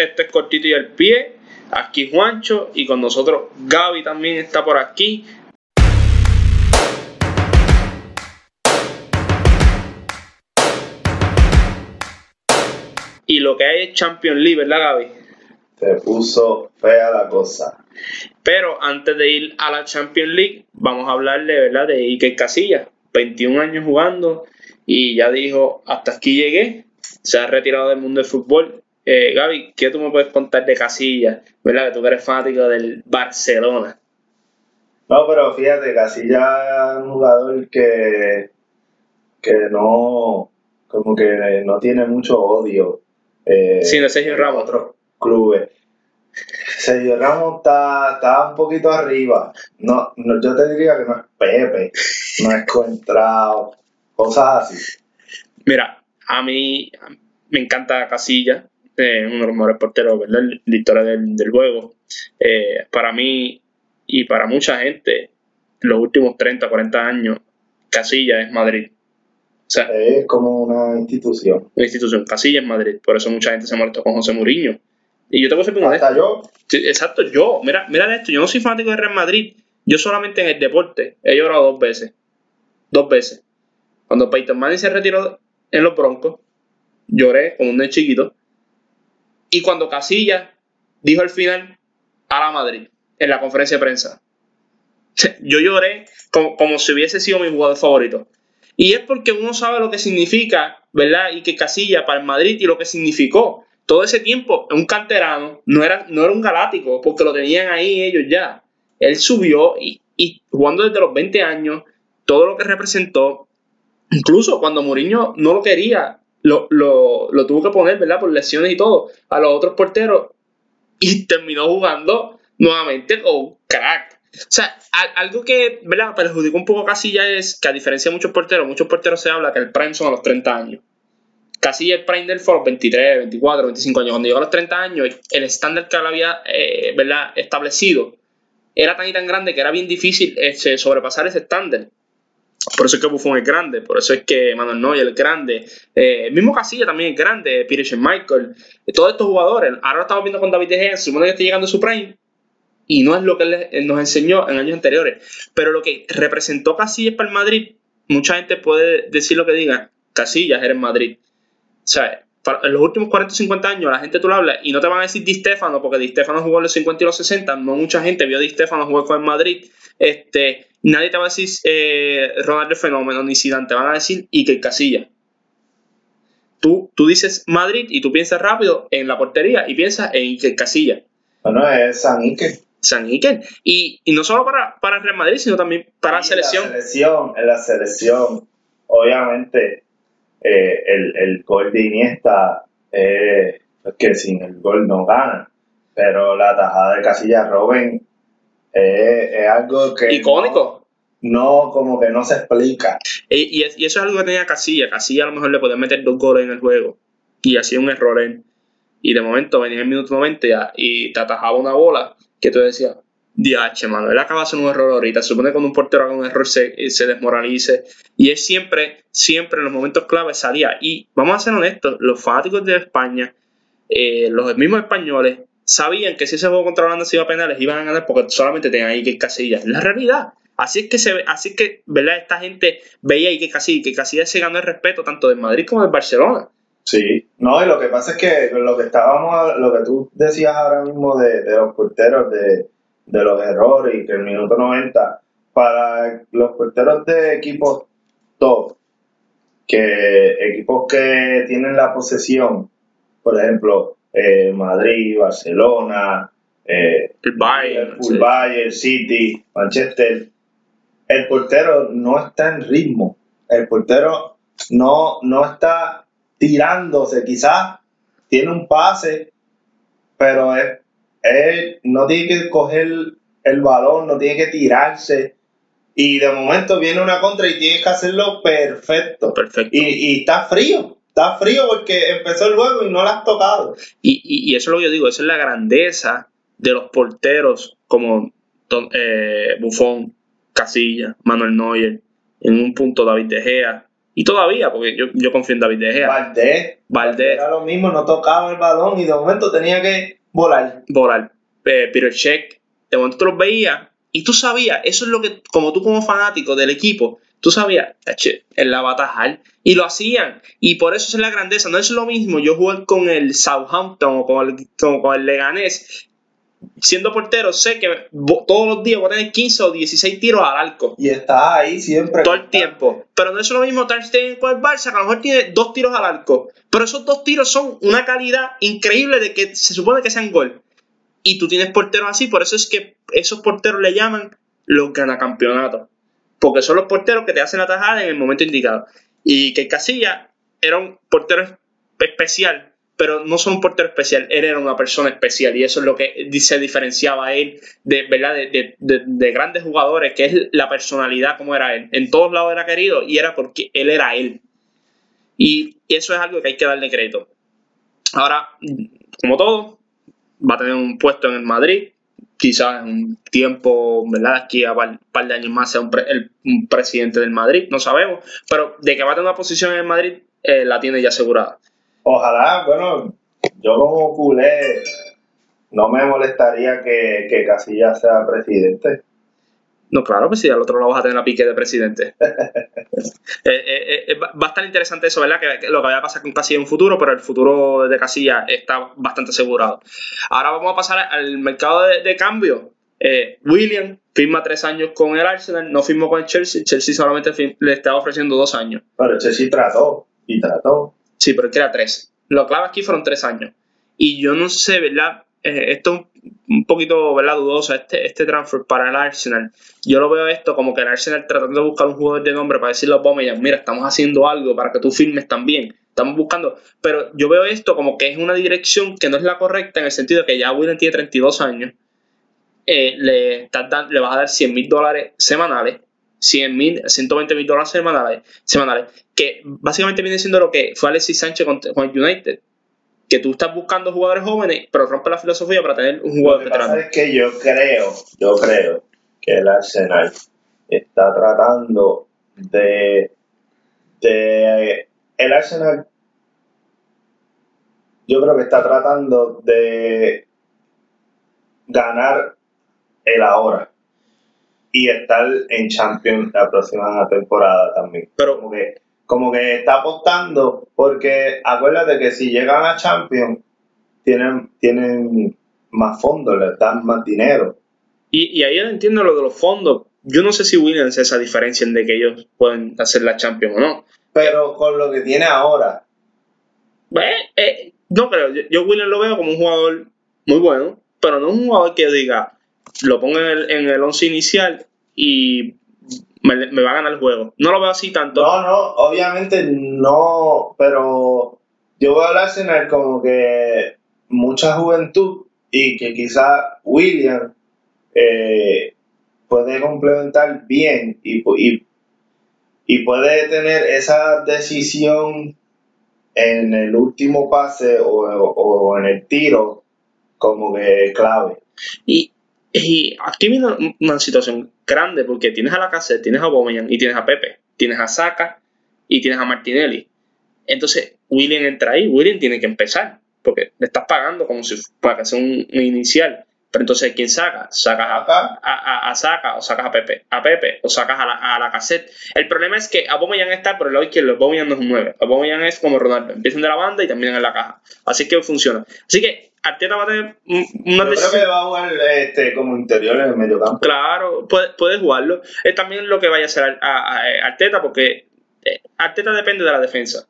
Este es cortito y el pie. Aquí Juancho y con nosotros Gaby también está por aquí. Y lo que hay es Champions League, ¿verdad Gaby? Se puso fea la cosa. Pero antes de ir a la Champions League, vamos a hablarle, ¿verdad? De Iker Casillas. 21 años jugando y ya dijo, hasta aquí llegué. Se ha retirado del mundo del fútbol. Eh, Gaby, ¿qué tú me puedes contar de Casillas? ¿Verdad? Que tú eres fanático del Barcelona. No, pero fíjate, Casillas es un jugador que, que no, como que no tiene mucho odio. Eh, sí, no Sergio Ramos. otros clubes. Sergio Ramos está, está un poquito arriba. No, no, yo te diría que no es Pepe, no es Coentrao, cosas así. Mira, a mí me encanta Casilla, eh, uno de los mejores porteros, ¿verdad? La historia del, del juego. Eh, para mí y para mucha gente, los últimos 30, 40 años, Casilla es Madrid. O sea, es como una institución. Una institución. Casilla es Madrid. Por eso mucha gente se molestó con José Mourinho y yo te voy a ser Hasta yo. exacto, yo. Mira, mira esto. Yo no soy fanático de Real Madrid. Yo solamente en el deporte he llorado dos veces. Dos veces. Cuando Peyton Manning se retiró en los Broncos, lloré como un niño chiquito. Y cuando Casilla dijo al final a la Madrid en la conferencia de prensa. Yo lloré como, como si hubiese sido mi jugador favorito. Y es porque uno sabe lo que significa, ¿verdad? Y que Casilla para el Madrid y lo que significó todo ese tiempo, un canterano, no era, no era un galáctico, porque lo tenían ahí ellos ya. Él subió y, jugando desde los 20 años, todo lo que representó, incluso cuando Mourinho no lo quería, lo, tuvo que poner, ¿verdad? Por lesiones y todo, a los otros porteros, y terminó jugando nuevamente con crack. O sea, algo que, ¿verdad? Perjudicó un poco Casilla es que a diferencia de muchos porteros, muchos porteros se habla que el prime son a los 30 años casi el prime del los 23, 24, 25 años. Cuando llegó a los 30 años, el estándar que había eh, ¿verdad? establecido era tan y tan grande que era bien difícil este, sobrepasar ese estándar. Por eso es que Buffon es grande, por eso es que Manuel Neuer es grande, eh, el mismo Casilla también es grande, Peter Michael, eh, todos estos jugadores. Ahora estamos viendo con David De Gea, supone que está llegando a su prime y no es lo que él, nos enseñó en años anteriores. Pero lo que representó Casillas para el Madrid, mucha gente puede decir lo que diga, Casillas era en Madrid. O sea, en los últimos 40 o 50 años la gente tú lo hablas y no te van a decir Di Stefano porque Di Stefano jugó en los 50 y los 60, no mucha gente vio a Di Stefano jugar con el Madrid. Este, nadie te va a decir eh, Ronaldo Fenómeno ni Zidane, te van a decir Iker Casilla. Tú, tú dices Madrid y tú piensas rápido en la portería y piensas en Iker Casilla. Bueno, es San Iker. San Iker. Y, no solo para, para Real Madrid, sino también para la selección. La selección, en la selección, obviamente eh, el, el, gol de Iniesta eh, es que sin el gol no gana, pero la tajada de Casilla Robin es algo que... Icónico. No, como que no se explica. Y, y, eso es algo que tenía Casilla. Casilla a lo mejor le podía meter dos goles en el juego y hacía un error en... Y de momento venía en el minuto 90 y te atajaba una bola que tú decías, DH, mano. Él acaba hacer un error ahorita. Se supone que cuando un portero haga un error se, se desmoralice. Y él siempre, siempre en los momentos claves salía. Y vamos a ser honestos, los fanáticos de España, eh, los mismos españoles, sabían que si ese juego contra se iba a penales, iban a ganar porque solamente tenían ahí que Casillas. La realidad. Así es que se así es que, ¿verdad? Esta gente veía ahí que Casillas, que se ganó el respeto tanto del Madrid como del Barcelona. Sí, no, y lo que pasa es que lo que estábamos, lo que tú decías ahora mismo de, de los porteros de de los errores y que el minuto 90 para los porteros de equipos top, que equipos que tienen la posesión, por ejemplo, eh, Madrid, Barcelona, eh, el Bayern, City, Manchester, el portero no está en ritmo, el portero no, no está tirándose, quizás tiene un pase, pero es él no tiene que coger el balón, no tiene que tirarse. Y de momento viene una contra y tiene que hacerlo perfecto. Perfecto. Y, está frío. Está frío porque empezó el juego y no lo has tocado. Y, eso es lo que yo digo, esa es la grandeza de los porteros como eh, Buffon, Casilla, Manuel Neuer, en un punto David De Gea, Y todavía, porque yo, yo confío en David De Gea. Valdés. Valdés, Era lo mismo, no tocaba el balón y de momento tenía que volar. volar, eh, Pirochek, de momento tú los veías y tú sabías, eso es lo que, como tú como fanático del equipo, tú sabías, "Tache, él la va a atajar. Y lo hacían. Y por eso es la grandeza. No es lo mismo yo jugar con el Southampton o con el, con, con el Leganés. Siendo portero, sé que todos los días voy a tener 15 o 16 tiros al arco. Y está ahí siempre. Todo el tiempo. Pero no es lo mismo Ter Stegen con el Barça, que a lo mejor tiene dos tiros al arco. Pero esos dos tiros son una calidad increíble de que se supone que sean gol. Y tú tienes porteros así, por eso es que esos porteros le llaman los ganacampeonatos. Porque son los porteros que te hacen la tajada en el momento indicado. Y que Casilla era un portero especial, pero no solo un portero especial, él era una persona especial. Y eso es lo que se diferenciaba a él de, ¿verdad? De, de- de- de grandes jugadores, que es la personalidad como era él. En todos lados era querido y era porque él era él. Y eso es algo que hay que darle crédito. Ahora, como todo, va a tener un puesto en el Madrid. Quizás en un tiempo, ¿verdad? Aquí a un par de años más sea un, pre- el- un presidente del Madrid, no sabemos. Pero de que va a tener una posición en el Madrid, eh, la tiene ya asegurada. Ojalá, bueno, yo como culé no me molestaría que, que Casillas sea presidente. No, claro, pues si al otro lado vas a tener a Piqué de presidente. Eh, eh, eh, va a estar interesante eso, ¿verdad? Que, que lo que vaya a pasar con Casilla en un futuro, pero el futuro de Casilla está bastante asegurado. Ahora vamos a pasar al mercado de, de cambio. Eh, William firma tres años con el Arsenal, no firmó con el Chelsea. Chelsea solamente le estaba ofreciendo dos años. Pero Chelsea trató y trató. Sí, pero es que era tres. Lo clave aquí fueron tres años. Y yo no sé, ¿verdad? Esto es un, poquito, ¿verdad? Dudoso, este, este transfer para el Arsenal. Yo lo veo esto como que el Arsenal tratando de buscar un jugador de nombre para decirle a Aubameyang, mira, estamos haciendo algo para que tú firmes también. Estamos buscando. Pero yo veo esto como que es una dirección que no es la correcta en el sentido de que ya William tiene 32 años. Eh, le, le vas a dar 100 mil dólares semanales. 100 mil, 120 mil dólares semanales, semanales, que básicamente viene siendo lo que fue Alexis Sánchez con, United, que tú estás buscando jugadores jóvenes, pero rompe la filosofía para tener un Lo jugador que pasa es que yo creo, yo creo que el Arsenal está tratando de, de el Arsenal yo creo que está tratando de ganar el ahora y estar en Champions la próxima temporada también. Pero Como que, como que está apostando porque acuérdate que si llegan a Champions tienen, tienen más fondos, les dan más dinero. Y, y ahí entiendo lo de los fondos. Yo no sé si Williams esa diferencia en de que ellos pueden hacer la Champions o no. Pero con lo que tiene ahora, Eh, eh, no creo. Yo, yo Williams lo veo como un jugador muy bueno, pero no un jugador que diga, lo pongo en el, en el once inicial y me, me va a ganar el juego. No lo veo así tanto. no, no, obviamente no, pero yo veo al Arsenal como que mucha juventud y que quizá William eh, puede complementar bien y, y, y puede tener esa decisión en el último pase o, o en el tiro como que clave. Y, y aquí viene una, situación grande porque tienes a la cassette, tienes a Aubameyang y tienes a Pepe, tienes a Saka y tienes a Martinelli. Entonces, William entra ahí, William tiene que empezar porque le estás pagando como si para que sea un inicial. Pero entonces, ¿quién saca? Sacas a, a, a- a Saka o sacas a Pepe, a Pepe o sacas a la, a la cassette. El problema es que Aubameyang está por el lado izquierdo, Aubameyang no es un 9. Aubameyang es como Ronaldo, empiezan de la banda y terminan en la caja. Así que funciona. Así que Arteta va a tener un- una yo creo que va a jugar este, como interior en el medio campo. Claro, puede, puede jugarlo. Es también lo que vaya a hacer Ar- a- a- Arteta, porque eh, Arteta depende de la defensa.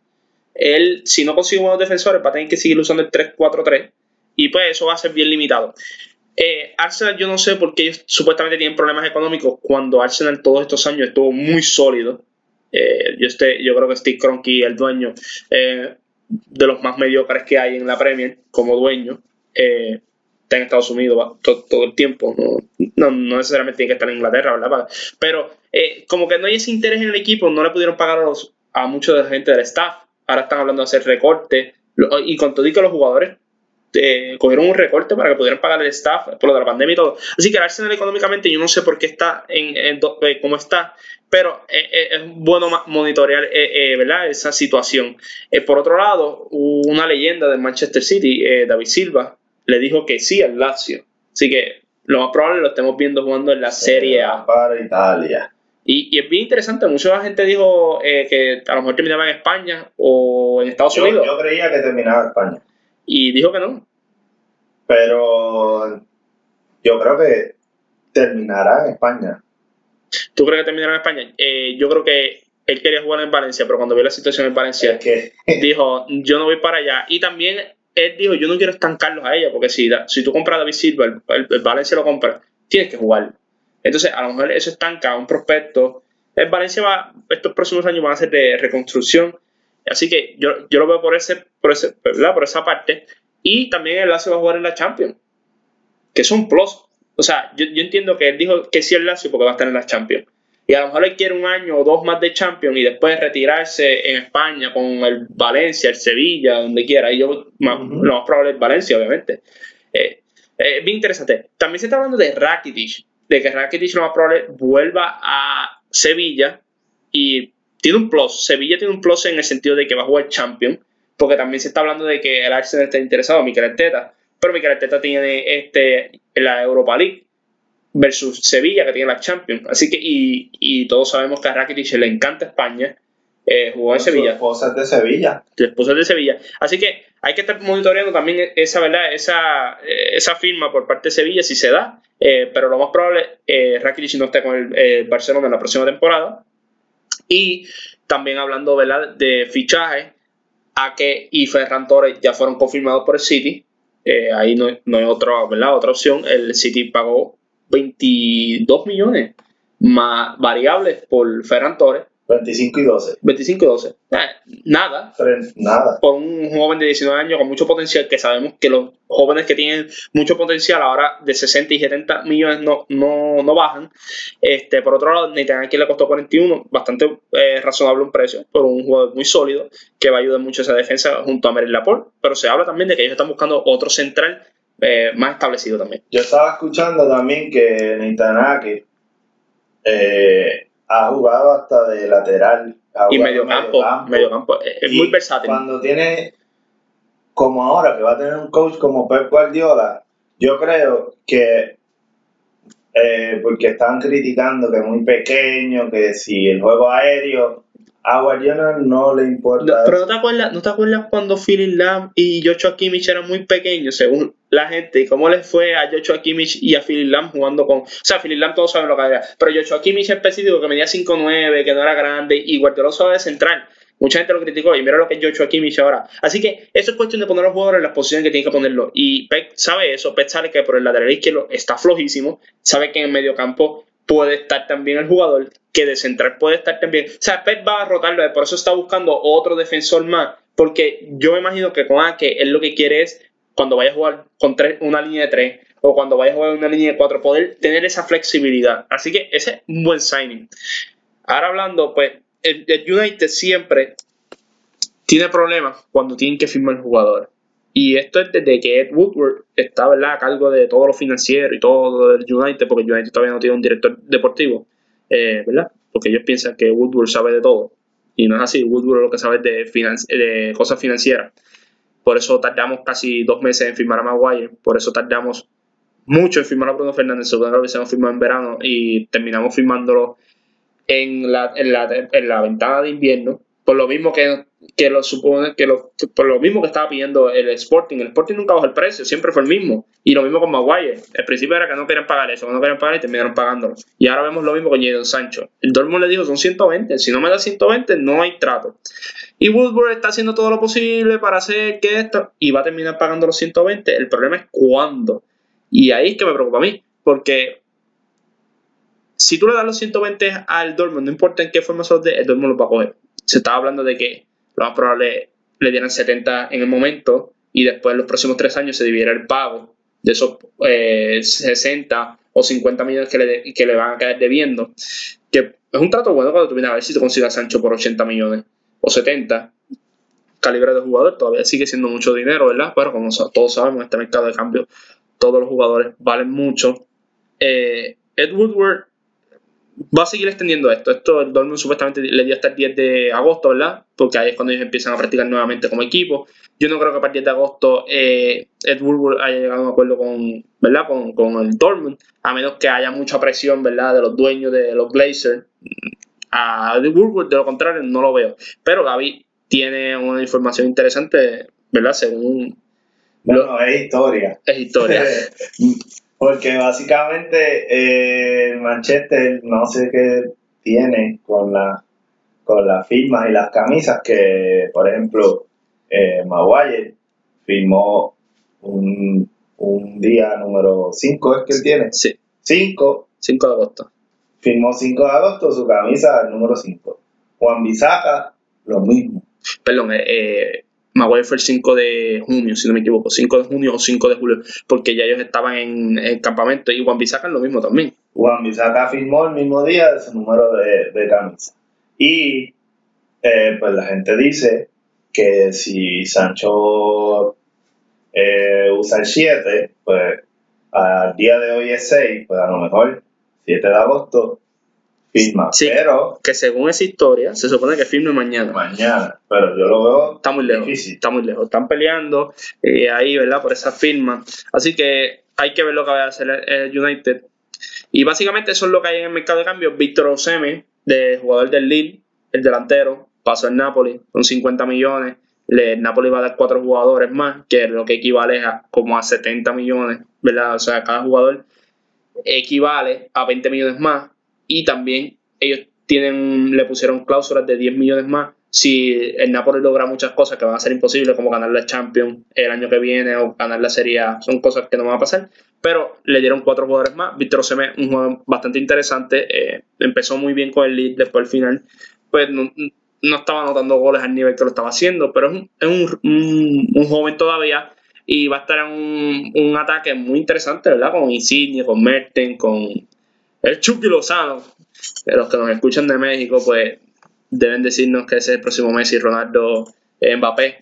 Él, si no consigue buenos defensores, va a tener que seguir usando el 3-4-3 y pues eso va a ser bien limitado. Eh, Arsenal, yo no sé por qué ellos supuestamente tienen problemas económicos cuando Arsenal todos estos años estuvo muy sólido. Eh, yo, este, yo creo que Steve Kroenke, el dueño, eh, de los más mediocres que hay en la Premier como dueño, eh, está en Estados Unidos va, to- todo, el tiempo. No, no, no necesariamente tiene que estar en Inglaterra, ¿verdad? Pero eh, como que no hay ese interés en el equipo, no le pudieron pagar a, los, a mucha de la gente del staff. Ahora están hablando de hacer recortes. Y con todo y que los jugadores eh, cogieron un recorte para que pudieran pagar el staff por lo de la pandemia y todo. Así que el Arsenal económicamente yo no sé por qué está en, en eh, cómo está, pero es bueno monitorear ¿verdad? esa situación. por otro lado, una leyenda del Manchester City, David Silva, le dijo que sí al Lazio. Así que lo más probable lo estemos viendo jugando en la Serie A. Para Italia. Y, es bien interesante, mucha gente dijo eh, que a lo mejor terminaba en España o en Estados Unidos. Yo creía que terminaba en España. Y dijo que no. Pero yo creo que terminará en España. ¿Tú crees que terminará en España? Eh, yo creo que él quería jugar en Valencia, pero cuando vio la situación en Valencia, dijo, yo no voy para allá. Y también él dijo, yo no quiero estancarlos a ella, porque si, si tú compras a David Silva, el, Valencia lo compra, tienes que jugar. Entonces, a lo mejor eso estanca un prospecto. El Valencia va, estos próximos años van a ser de reconstrucción. Así que yo, yo lo veo por ese, por ese, por esa parte. Y también el Lazio va a jugar en la Champions. Que es un plus. O sea, yo, yo entiendo que él dijo que sí el Lazio porque va a estar en la Champions y a lo mejor él quiere un año o dos más de Champions y después retirarse en España con el Valencia, el Sevilla, donde quiera. Y yo, lo más probable es Valencia, obviamente. Eh, eh, bien interesante. También se está hablando de Rakitic, de que Rakitic lo más probable vuelva a Sevilla y tiene un plus. Sevilla tiene un plus en el sentido de que va a jugar Champions, porque también se está hablando de que el Arsenal está interesado, Mikel Arteta, pero Mikel Arteta tiene este, la Europa League versus Sevilla, que tiene la Champions. Así que, y, y todos sabemos que a Rakitic le encanta España. Eh, jugó en Sevilla. Su esposa es de Sevilla. Su esposa es de Sevilla. Así que hay que estar monitoreando también esa, ¿verdad? esa, eh, esa firma por parte de Sevilla si se da. Eh, pero lo más probable, eh, Rakitic no esté con el eh, Barcelona en la próxima temporada. Y también hablando de fichaje, a que y Ferran Torres ya fueron confirmados por el City. ahí no, no hay otra, otra opción. El City pagó 22 millones más variables por Ferran Torres. 25 y 12. 25 y 12. Eh, nada. Nada. Por un joven de 19 años con mucho potencial, que sabemos que los jóvenes que tienen mucho potencial ahora de 60 y 70 millones no, no, no bajan. Este, por otro lado, Nathan aquí le costó 41, bastante eh, razonable un precio, por un jugador muy sólido que va a ayudar mucho a esa defensa junto a Meryl Laporte. Pero se habla también de que ellos están buscando otro central eh, más establecido también. Yo estaba escuchando también que Nitanaki eh, ha jugado hasta de lateral. Y medio campo, medio campo. Es muy versátil. Cuando tiene, como ahora, que va a tener un coach como Pep Guardiola, yo creo que eh, porque están criticando que es muy pequeño, que si el juego aéreo a Guardiola no le importa. pero ¿no te, acuerdas, ¿no te acuerdas cuando Philip Lam y Joshua Kimmich eran muy pequeños, según la gente? ¿Y cómo les fue a Joshua Kimmich y a Philip Lam jugando con. O sea, Philip Lam todos saben lo que era. Pero Joshua Kimmich específico, que medía 5'9, que no era grande, y Guardiola usaba de central. Mucha gente lo criticó y mira lo que es Joshua Kimmich ahora. Así que eso es cuestión de poner a los jugadores en las posiciones que tienen que ponerlo. Y Peck sabe eso. Peck sabe que por el lateral izquierdo está flojísimo. Sabe que en el medio campo puede estar también el jugador, que de central puede estar también. O sea, Pep va a rotarlo, por eso está buscando otro defensor más, porque yo me imagino que con que él lo que quiere es, cuando vaya a jugar con tres, una línea de tres, o cuando vaya a jugar una línea de cuatro, poder tener esa flexibilidad. Así que ese es un buen signing. Ahora hablando, pues, el, United siempre tiene problemas cuando tienen que firmar el jugador. Y esto es desde que Ed Woodward está a cargo de todo lo financiero y todo del United, porque United todavía no tiene un director deportivo, eh, ¿verdad? Porque ellos piensan que Woodward sabe de todo. Y no es así, Woodward lo que sabe de, cosas financieras. Por eso tardamos casi dos meses en firmar a Maguire, por eso tardamos mucho en firmar a Bruno Fernández, según lo se firmado en verano y terminamos firmándolo en la, en la ventana de invierno por lo mismo que, que lo supone, que lo, por lo mismo que estaba pidiendo el Sporting. El Sporting nunca bajó el precio, siempre fue el mismo. Y lo mismo con Maguire. El principio era que no querían pagar eso, que no querían pagar y terminaron pagándolo. Y ahora vemos lo mismo con Jadon Sancho. El Dortmund le dijo, son 120. Si no me da 120, no hay trato. Y Woodward está haciendo todo lo posible para hacer que esto, y va a terminar pagando los 120. El problema es cuándo. Y ahí es que me preocupa a mí, porque si tú le das los 120 al Dortmund, no importa en qué forma son de, el Dortmund lo va a coger se estaba hablando de que lo más probable le dieran 70 en el momento y después en los próximos tres años se dividiera el pago de esos 60 eh, o 50 millones que le, que le van a caer debiendo. Que es un trato bueno cuando tú vienes a ver si te consigues a Sancho por 80 millones o 70. calibre de jugador, todavía sigue siendo mucho dinero, ¿verdad? Pero como todos sabemos, en este mercado de cambio, todos los jugadores valen mucho. Eh, Ed Woodward va a seguir extendiendo esto. Esto el Dortmund supuestamente le dio hasta el 10 de agosto, ¿verdad? Porque ahí es cuando ellos empiezan a practicar nuevamente como equipo. Yo no creo que a partir de agosto eh, Ed Woodward haya llegado a un acuerdo con, ¿verdad? Con, con, el Dortmund, a menos que haya mucha presión, ¿verdad? De los dueños de los Blazers. A Ed Woodward, de lo contrario, no lo veo. Pero Gaby tiene una información interesante, ¿verdad? Según... Bueno, es historia. Es historia. Porque básicamente eh, Manchester no sé qué tiene con, la, con las firmas y las camisas que, por ejemplo, eh, Maguire firmó un, día número 5, ¿es que él tiene? Sí. 5. 5 de agosto. Firmó 5 de agosto su camisa número 5. Juan Bisaca, lo mismo. Perdón, eh, eh Maguire fue el 5 de junio, si no me equivoco, 5 de junio o 5 de julio, porque ya ellos estaban en el campamento y Juan Bisaca lo mismo también. Juan Bisaca firmó el mismo día ese número de, de camisa. Y eh, pues la gente dice que si Sancho eh, usa el 7, pues al día de hoy es 6, pues a lo mejor 7 de agosto firma. pero. Que según esa historia, se supone que firme mañana. Mañana, pero yo lo veo. Está muy lejos. Está muy lejos. Están peleando eh, ahí, ¿verdad? Por esa firma. Así que hay que ver lo que va a hacer el United. Y básicamente eso es lo que hay en el mercado de cambio. Víctor Oseme, de jugador del Lille, el delantero, pasó en Napoli con 50 millones. El Napoli va a dar cuatro jugadores más, que es lo que equivale a como a 70 millones, ¿verdad? O sea, cada jugador equivale a 20 millones más y también ellos tienen, le pusieron cláusulas de 10 millones más si el Napoli logra muchas cosas que van a ser imposibles, como ganar la Champions el año que viene o ganar la Serie son cosas que no van a pasar, pero le dieron cuatro jugadores más. Víctor Oseme, un jugador bastante interesante, eh, empezó muy bien con el lead, después al final, pues no, estaba anotando goles al nivel que lo estaba haciendo, pero es un, un, joven todavía y va a estar en un, un ataque muy interesante, ¿verdad? Con Insigne, con Merten, con el Chucky Lozano. Los que nos escuchan de México, pues deben decirnos que ese es el próximo Messi, Ronaldo, eh, Mbappé.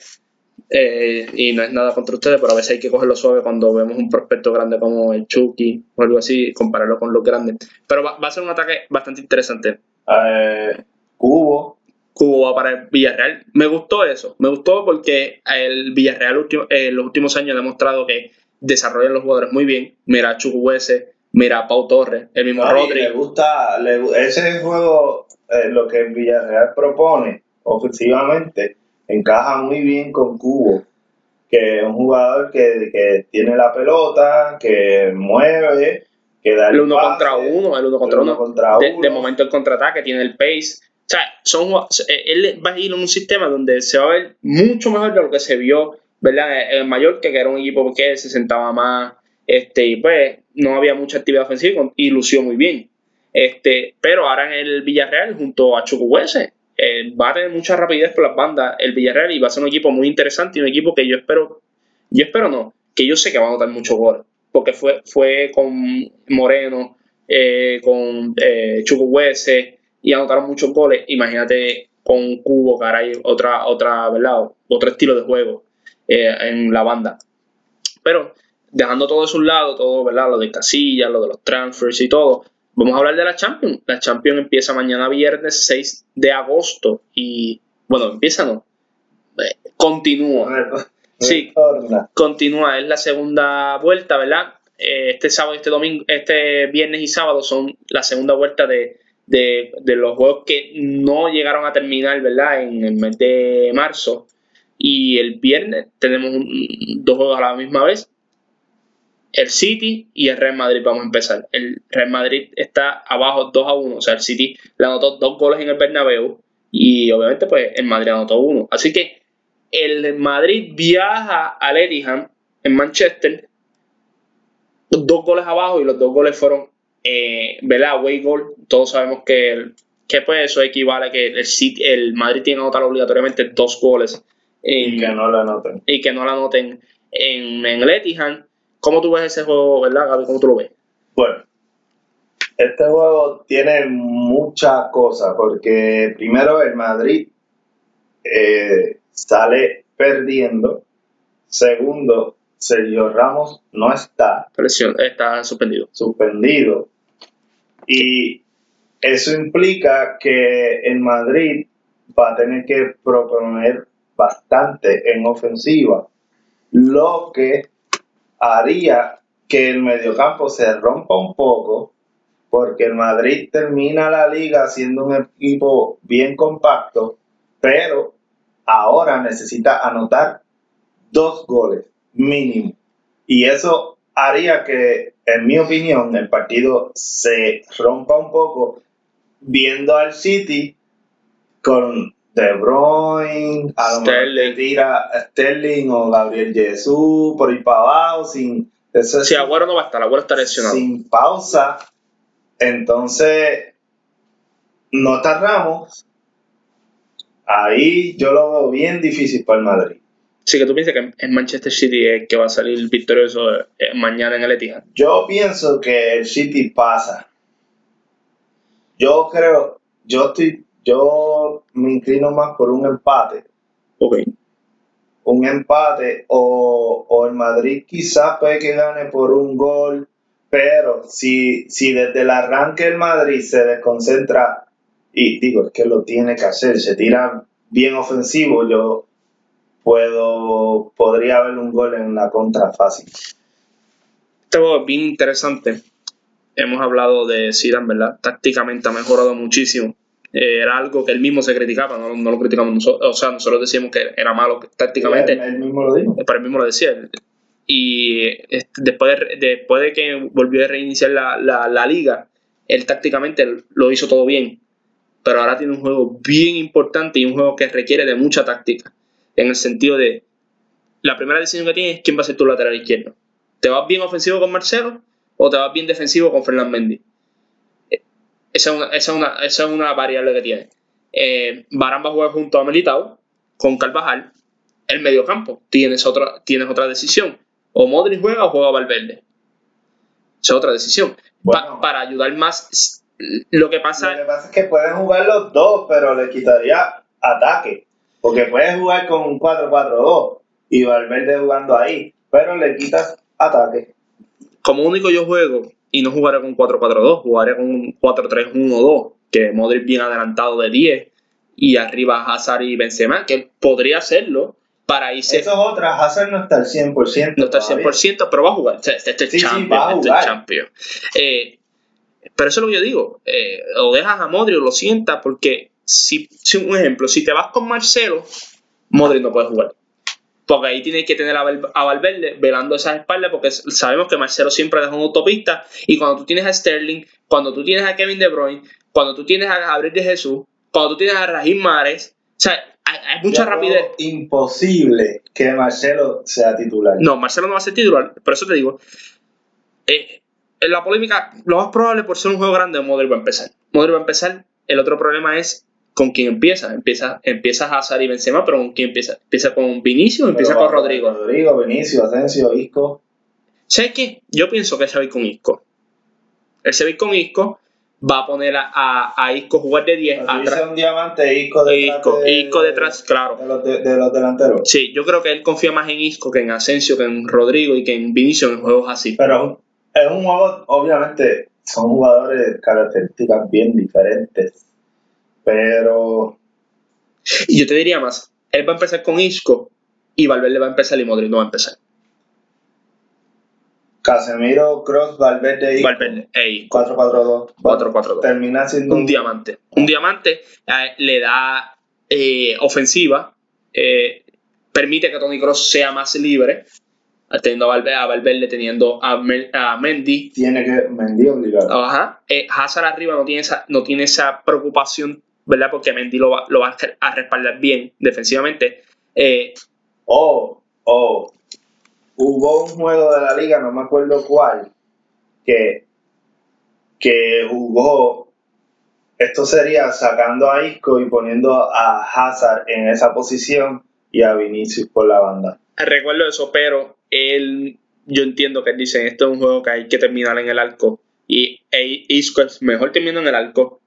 Eh, y no es nada contra ustedes, pero a veces hay que cogerlo suave cuando vemos un prospecto grande como el Chucky o algo así, compararlo con los grandes. Pero va, a ser un ataque bastante interesante. Eh, Cubo. Cubo va para el Villarreal. Me gustó eso. Me gustó porque el Villarreal en los últimos años ha demostrado que desarrollan los jugadores muy bien. Mira, Chukwueze, Mira, Pau Torres, el mismo Rodri. Le gusta, le, ese juego, eh, lo que Villarreal propone ofensivamente, encaja muy bien con Cubo, que es un jugador que, que tiene la pelota, que mueve, que da el, el uno contra uno, el uno contra, uno. Contra de, de, momento el contraataque, tiene el pace. O sea, son, eh, él va a ir en un sistema donde se va a ver mucho mejor de lo que se vio, ¿verdad? En Mallorca, que era un equipo que se sentaba más, este, y pues no había mucha actividad ofensiva y lució muy bien. Este, pero ahora en el Villarreal, junto a Chucuhuese, eh, va a tener mucha rapidez por las bandas el Villarreal y va a ser un equipo muy interesante y un equipo que yo espero, yo espero no, que yo sé que va a anotar muchos goles, porque fue, fue con Moreno, eh, con eh, y anotaron muchos goles. Imagínate con Cubo, caray, otra, otra, ¿verdad? Otro estilo de juego eh, en la banda. Pero dejando todo eso a un lado, todo, ¿verdad? Lo de Casillas, lo de los transfers y todo, vamos a hablar de la Champions. La Champions empieza mañana viernes 6 de agosto y, bueno, empieza no, eh, continúa. Sí, continúa, es la segunda vuelta, ¿verdad? Eh, este sábado, este domingo, este viernes y sábado son la segunda vuelta de, de, de, los juegos que no llegaron a terminar, ¿verdad? En el mes de marzo. Y el viernes tenemos dos juegos a la misma vez el City y el Real Madrid. Vamos a empezar. El Real Madrid está abajo 2 a 1. O sea, el City le anotó dos goles en el Bernabéu y obviamente pues el Madrid anotó uno. Así que el Madrid viaja al Etihad en Manchester dos goles abajo y los dos goles fueron eh, ¿verdad? Away goal. Todos sabemos que, que pues eso equivale a que el, City, el Madrid tiene que anotar obligatoriamente dos goles. y que no la anoten. Y que no la anoten en, en el Etihad. ¿Cómo tú ves ese juego, verdad, Gaby? ¿Cómo tú lo ves? Bueno, este juego tiene muchas cosas, porque primero el Madrid, eh, sale perdiendo. Segundo, Sergio Ramos no está Presión, está suspendido. suspendido. Y eso implica que el Madrid va a tener que proponer bastante en ofensiva, lo que haría que el mediocampo se rompa un poco, porque el Madrid termina la liga siendo un equipo bien compacto, pero ahora necesita anotar dos goles mínimo. Y eso haría que, en mi opinión, el partido se rompa un poco viendo al City con De Bruyne, a lo Sterling. tira Sterling o Gabriel Jesús por ir para abajo sin, eso Agüero no va a estar, Agüero está lesionado. sin pausa. Entonces, no está Ramos. Ahí yo lo veo bien difícil para el Madrid. Sí, que tú piensas que en Manchester City es que va a salir victorioso eh, mañana en el Etihad. Yo pienso que el City pasa. Yo creo, yo estoy, yo me inclino más por un empate. Ok. Un empate o, o el Madrid quizás puede que gane por un gol, pero si, si desde el arranque el Madrid se desconcentra, y digo, es que lo tiene que hacer, se tira bien ofensivo, yo puedo, podría haber un gol en la contra fácil. Este juego es bien interesante. Hemos hablado de Zidane, ¿verdad? Tácticamente ha mejorado muchísimo. Eh, era algo que él mismo se criticaba, no, no lo criticamos nosotros. O sea, nosotros decíamos que era malo tácticamente. Él, él mismo lo dijo. pero él mismo lo decía. Y después, de, después de que volvió a reiniciar la, la, la liga, él tácticamente lo hizo todo bien. Pero ahora tiene un juego bien importante y un juego que requiere de mucha táctica. En el sentido de, la primera decisión que tienes es quién va a ser tu lateral izquierdo. ¿Te vas bien ofensivo con Marcelo o te vas bien defensivo con Fernán Mendy? Esa es una, esa es una, esa es una variable que tiene. Eh, Barán va a jugar junto a Militao con Carvajal. El mediocampo, tienes otra, tienes otra decisión. O Modric juega o juega Valverde. Esa es otra decisión. Pa- para ayudar más. Lo que pasa Lo que pasa es que pueden jugar los dos, pero le quitaría ataque. Porque puedes jugar con un 4-4-2 y Valverde jugando ahí, pero le quitas ataque. como único yo juego y no jugaré con 4-4-2, jugaré con un 4-3-1-2, que Modric bien adelantado de 10 y arriba Hazard y Benzema, que podría hacerlo para irse Eso es otra, Hazard no está al 100%. no está al todavía. 100%, pero va a jugar. Este, este es sí, champion, este es jugar. champion. Eh, pero eso es lo que yo digo. eh, o dejas a Modric o lo sientas, porque si, si un ejemplo, si te vas con Marcelo, Modric no puede jugar. Porque ahí tienes que tener a, Val- a Valverde velando esas espaldas, porque sabemos que Marcelo siempre deja una autopista. Y cuando tú tienes a Sterling, cuando tú tienes a Kevin De Bruyne, cuando tú tienes a Gabriel de Jesús, cuando tú tienes a Rajim Mares, o sea, hay, hay mucha Yo rapidez. Imposible que Marcelo sea titular. No, Marcelo no va a ser titular, por eso te digo. eh, en la polémica, lo más probable por ser un juego grande, Modric va a empezar. Modric va a empezar. El otro problema es con quién empieza. Empieza, empieza Hazard y Benzema, pero con quién empieza. ¿Empieza con Vinicius o empieza Pero con Rodrigo? Rodrigo, Vinicio, Asensio, Isco. ¿Sabes qué? Yo pienso que él se va a ir con Isco. Él se va a ir con Isco, va a poner a, a, a Isco jugar de 10 Cuando dice atrás. un diamante, Isco detrás. Isco, de, Isco detrás, claro. De los, de, de los delanteros. Sí, yo creo que él confía más en Isco que en Asensio, que en Rodrigo y que en Vinicius en juegos así. Pero es un juego, obviamente, son jugadores de características bien diferentes. Pero Y yo te diría más, él va a empezar con Isco y Valverde va a empezar y Modric no va a empezar. Casemiro, Cross, Valverde y Valverde, ey, 4-4-2. 4-4-2. Termina siendo un diamante. Un diamante eh, le da eh, ofensiva, eh, permite que Tony Cross sea más libre, teniendo a Valverde, a Valverde teniendo a, Mel- a Mendy. Tiene que Mendy obligado. Ajá. Hazard arriba no tiene, esa, no tiene esa preocupación, ¿verdad? Porque Mendy lo va, lo va a respaldar bien defensivamente. Eh, O, o, hubo un juego de la liga, no me acuerdo cuál, que, que jugó, esto sería sacando a Isco y poniendo a Hazard en esa posición y a Vinicius por la banda. recuerdo eso, pero él, yo entiendo que él dice, esto es un juego que hay que terminar en el arco. Y e- Isco es mejor terminando en el arco.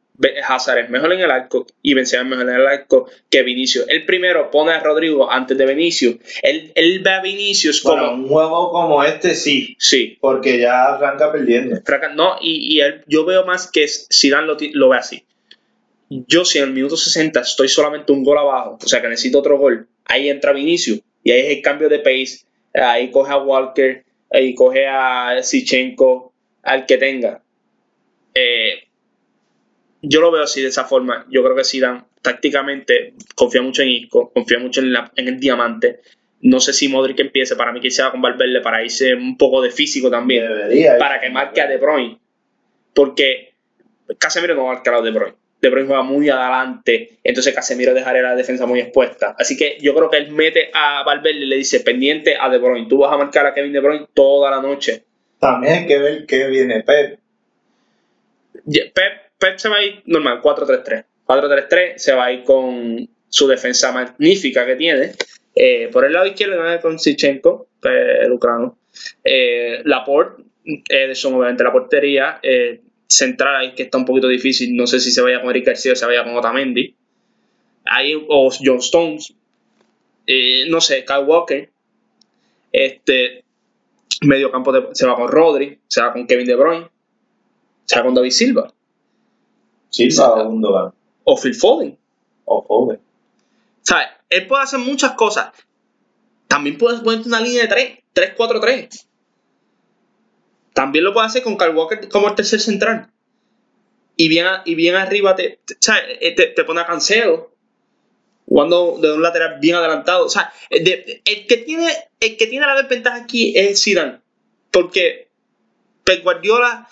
Hazard es mejor en el arco y Benzema es mejor en el arco que Vinicius. El primero pone a Rodrigo antes de Vinicius. Él, él ve a Vinicius como... Bueno, un juego como este sí, Sí, porque ya arranca perdiendo. No, y, y él- yo veo más que Zidane lo, lo ve así. Yo si en el minuto 60 estoy solamente un gol abajo, o sea que necesito otro gol, ahí entra Vinicius y ahí es el cambio de pace, ahí coge a Walker, ahí coge a Sichenko, al que tenga. Eh, yo lo veo así de esa forma. Yo creo que Zidane tácticamente confía mucho en Isco, confía mucho en, la- en el diamante. No sé si Modric empiece, para mí va con Valverde para irse un poco de físico también Debería. para que marque a De Bruyne. Porque Casemiro no va a marcar a De Bruyne. De Bruyne juega muy adelante, entonces Casemiro dejaría la defensa muy expuesta. Así que yo creo que él mete a Valverde y le dice pendiente a De Bruyne. Tú vas a marcar a Kevin De Bruyne toda la noche. También hay que ver qué viene Pep. Pep, Pep se va a ir normal, 4-3-3. 4-3-3 se va a ir con su defensa magnífica que tiene. Eh, por el lado izquierdo va con Sichenko, el ucrano. Eh, Laporte, Ederson obviamente la portería. Eh, central ahí que está un poquito difícil. No sé si se vaya con Eric García o se vaya con Otamendi. Ahí, o John Stones. Eh, no sé, Kyle Walker. Este, medio campo de- se va con Rodri, se va con Kevin De Bruyne, se va con David Silva Silva o Gundogan. o Phil Foden. O Foden. ¿Sabes? Él puede hacer muchas cosas. También puede ponerte una línea de 3, 3-4-3. También lo puede hacer con Kyle Walker como el tercer central. Y bien, a- y bien arriba te, te-. Eh, te, te pone a Cancelo. Jugando de un lateral bien adelantado. O sea, de- el que tiene, el que tiene la desventaja aquí es Zidane. Porque Pep Guardiola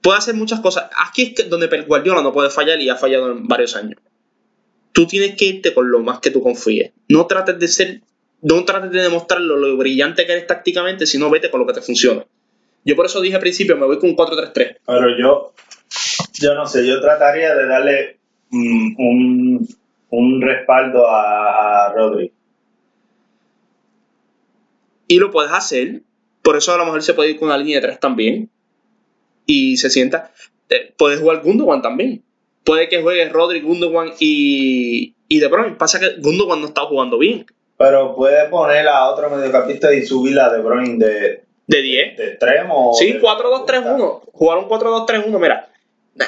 puede hacer muchas cosas. Aquí es donde Pep Guardiola no puede fallar y ha fallado en varios años tú tienes que irte con lo más que tú confíes. No trates de ser, no trates de demostrar lo, lo brillante que eres tácticamente, sino vete con lo que te funciona. Yo por eso dije al principio, me voy con un 4-3-3. Pero yo, yo no sé, yo trataría de darle mm, un, un respaldo a, a Rodri. Y lo puedes hacer, por eso a lo mejor se puede ir con una línea de 3 también. Y se sienta, puedes jugar Gundogan también. Puede que juegue Rodri, Gundogan y, y De Bruyne. Pasa que Gundogan no está jugando bien. Pero puede poner a otro mediocampista y subir a De Bruyne de, De 10. de extremo. Sí, de- 4-2-3-1. Jugaron 4-2-3-1. Mira,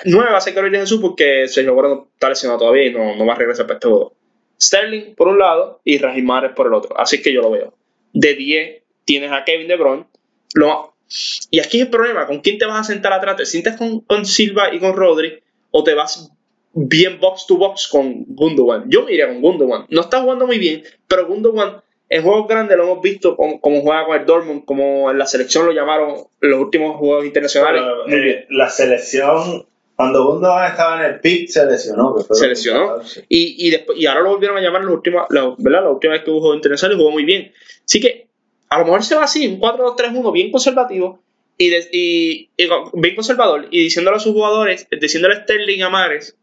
9 va a ser Gabriel Jesús porque Sergio Agüero no está lesionado todavía y no, no va a regresar para este juego. Sterling por un lado y Rahim Mahrez por el otro. Así que yo lo veo. De 10 tienes a Kevin De Bruyne. Lo- y aquí es el problema. ¿Con quién te vas a sentar atrás? ¿Te sientas con, con Silva y con Rodri? ¿O te vas bien box to box con Gundogan? Yo me iría con Gundogan. No está jugando muy bien, pero Gundogan en juegos grandes lo hemos visto como, como juega con el Dortmund, como en la selección lo llamaron los últimos juegos internacionales. Pero, eh, la selección, cuando Gundogan estaba en el pick, se lesionó. Se lesionó. Y, y, después, y ahora lo volvieron a llamar la última, la, ¿verdad? la última vez que hubo juego internacional y jugó muy bien. Así que a lo mejor se va así, un 4-2-3-1 bien conservativo y, de- y- bien conservador y diciéndole a sus jugadores, diciéndole a Sterling y a Mares,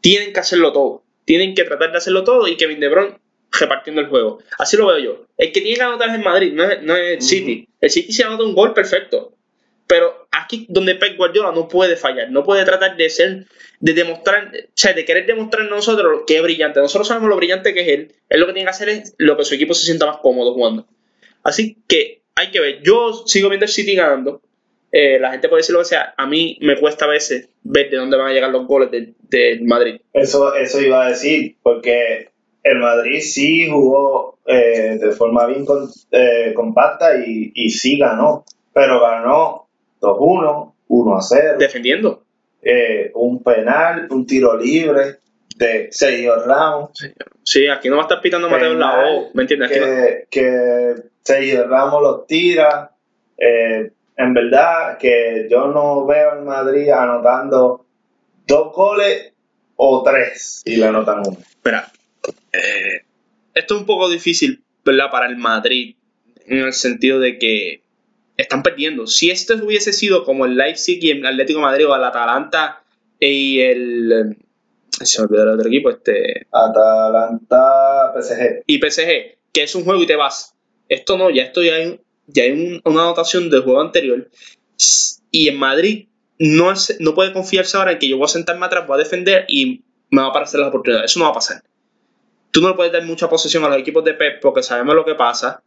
tienen que hacerlo todo. Tienen que tratar de hacerlo todo y Kevin De Bruyne repartiendo el juego. Así lo veo yo. El que tiene que anotar es el Madrid, no es, no es el. City. El City se anota un gol perfecto. Pero aquí donde Pep Guardiola no puede fallar, no puede tratar de ser, de demostrar, o sea, de querer demostrar nosotros que es brillante. Nosotros sabemos lo brillante que es él. Él lo que tiene que hacer es lo que su equipo se sienta más cómodo jugando. Así que hay que ver. Yo sigo viendo el City ganando. Eh, la gente puede decir lo que sea. A mí me cuesta a veces ver de dónde van a llegar los goles del, Madrid. Eso, eso iba a decir, porque el Madrid sí jugó eh, de forma bien eh, compacta y, y sí ganó, pero ganó 2-1, 1-0, Defendiendo. eh, un penal, un tiro libre de Sergio Ramos, Sí, aquí no va a estar pitando Mateo en la Penal O. ¿Me entiendes? Aquí no- que, que Sergio Ramos los tira. eh, en verdad que yo no veo al Madrid anotando dos goles o tres y le anotan uno. Espera, eh, esto es un poco difícil, ¿verdad? Para el Madrid, en el sentido de que están perdiendo. Si esto hubiese sido como el Leipzig y el Atlético de Madrid o el Atalanta y el... Se me olvidó el otro equipo, este... Atalanta PSG. Y PSG, que es un juego y te vas. Esto no, ya esto ya hay, ya hay un- una anotación del juego anterior. Y en Madrid no, es- no puede confiarse ahora en que yo voy a sentarme atrás, voy a defender y me va a aparecer las oportunidades. Eso no va a pasar. Tú no le puedes dar mucha posesión a los equipos de Pep porque sabemos lo que pasa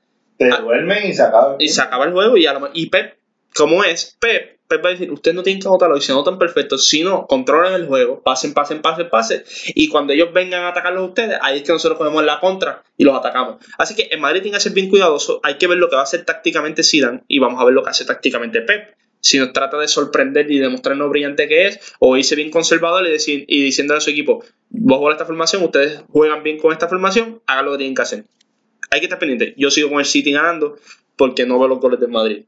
Ah. duermen y se acaba. el y se acaba el juego y, a lo- y Pep, como es Pep, Pep va a decir, ustedes no tienen que anotarlo y se anotan perfectos, sino controlen el juego, pasen, pasen, pasen, pasen y cuando ellos vengan a atacarlos a ustedes, ahí es que nosotros cogemos la contra y los atacamos. Así que en Madrid tiene que ser bien cuidadoso, hay que ver lo que va a hacer tácticamente Zidane y vamos a ver lo que hace tácticamente Pep. Si nos trata de sorprender y demostrar lo brillante que es, o irse bien conservador y, decir, y diciendo a su equipo, vos juegas esta formación, ustedes juegan bien con esta formación, hagan lo que tienen que hacer. Hay que estar pendiente. Yo sigo con el City ganando porque no veo los goles del Madrid.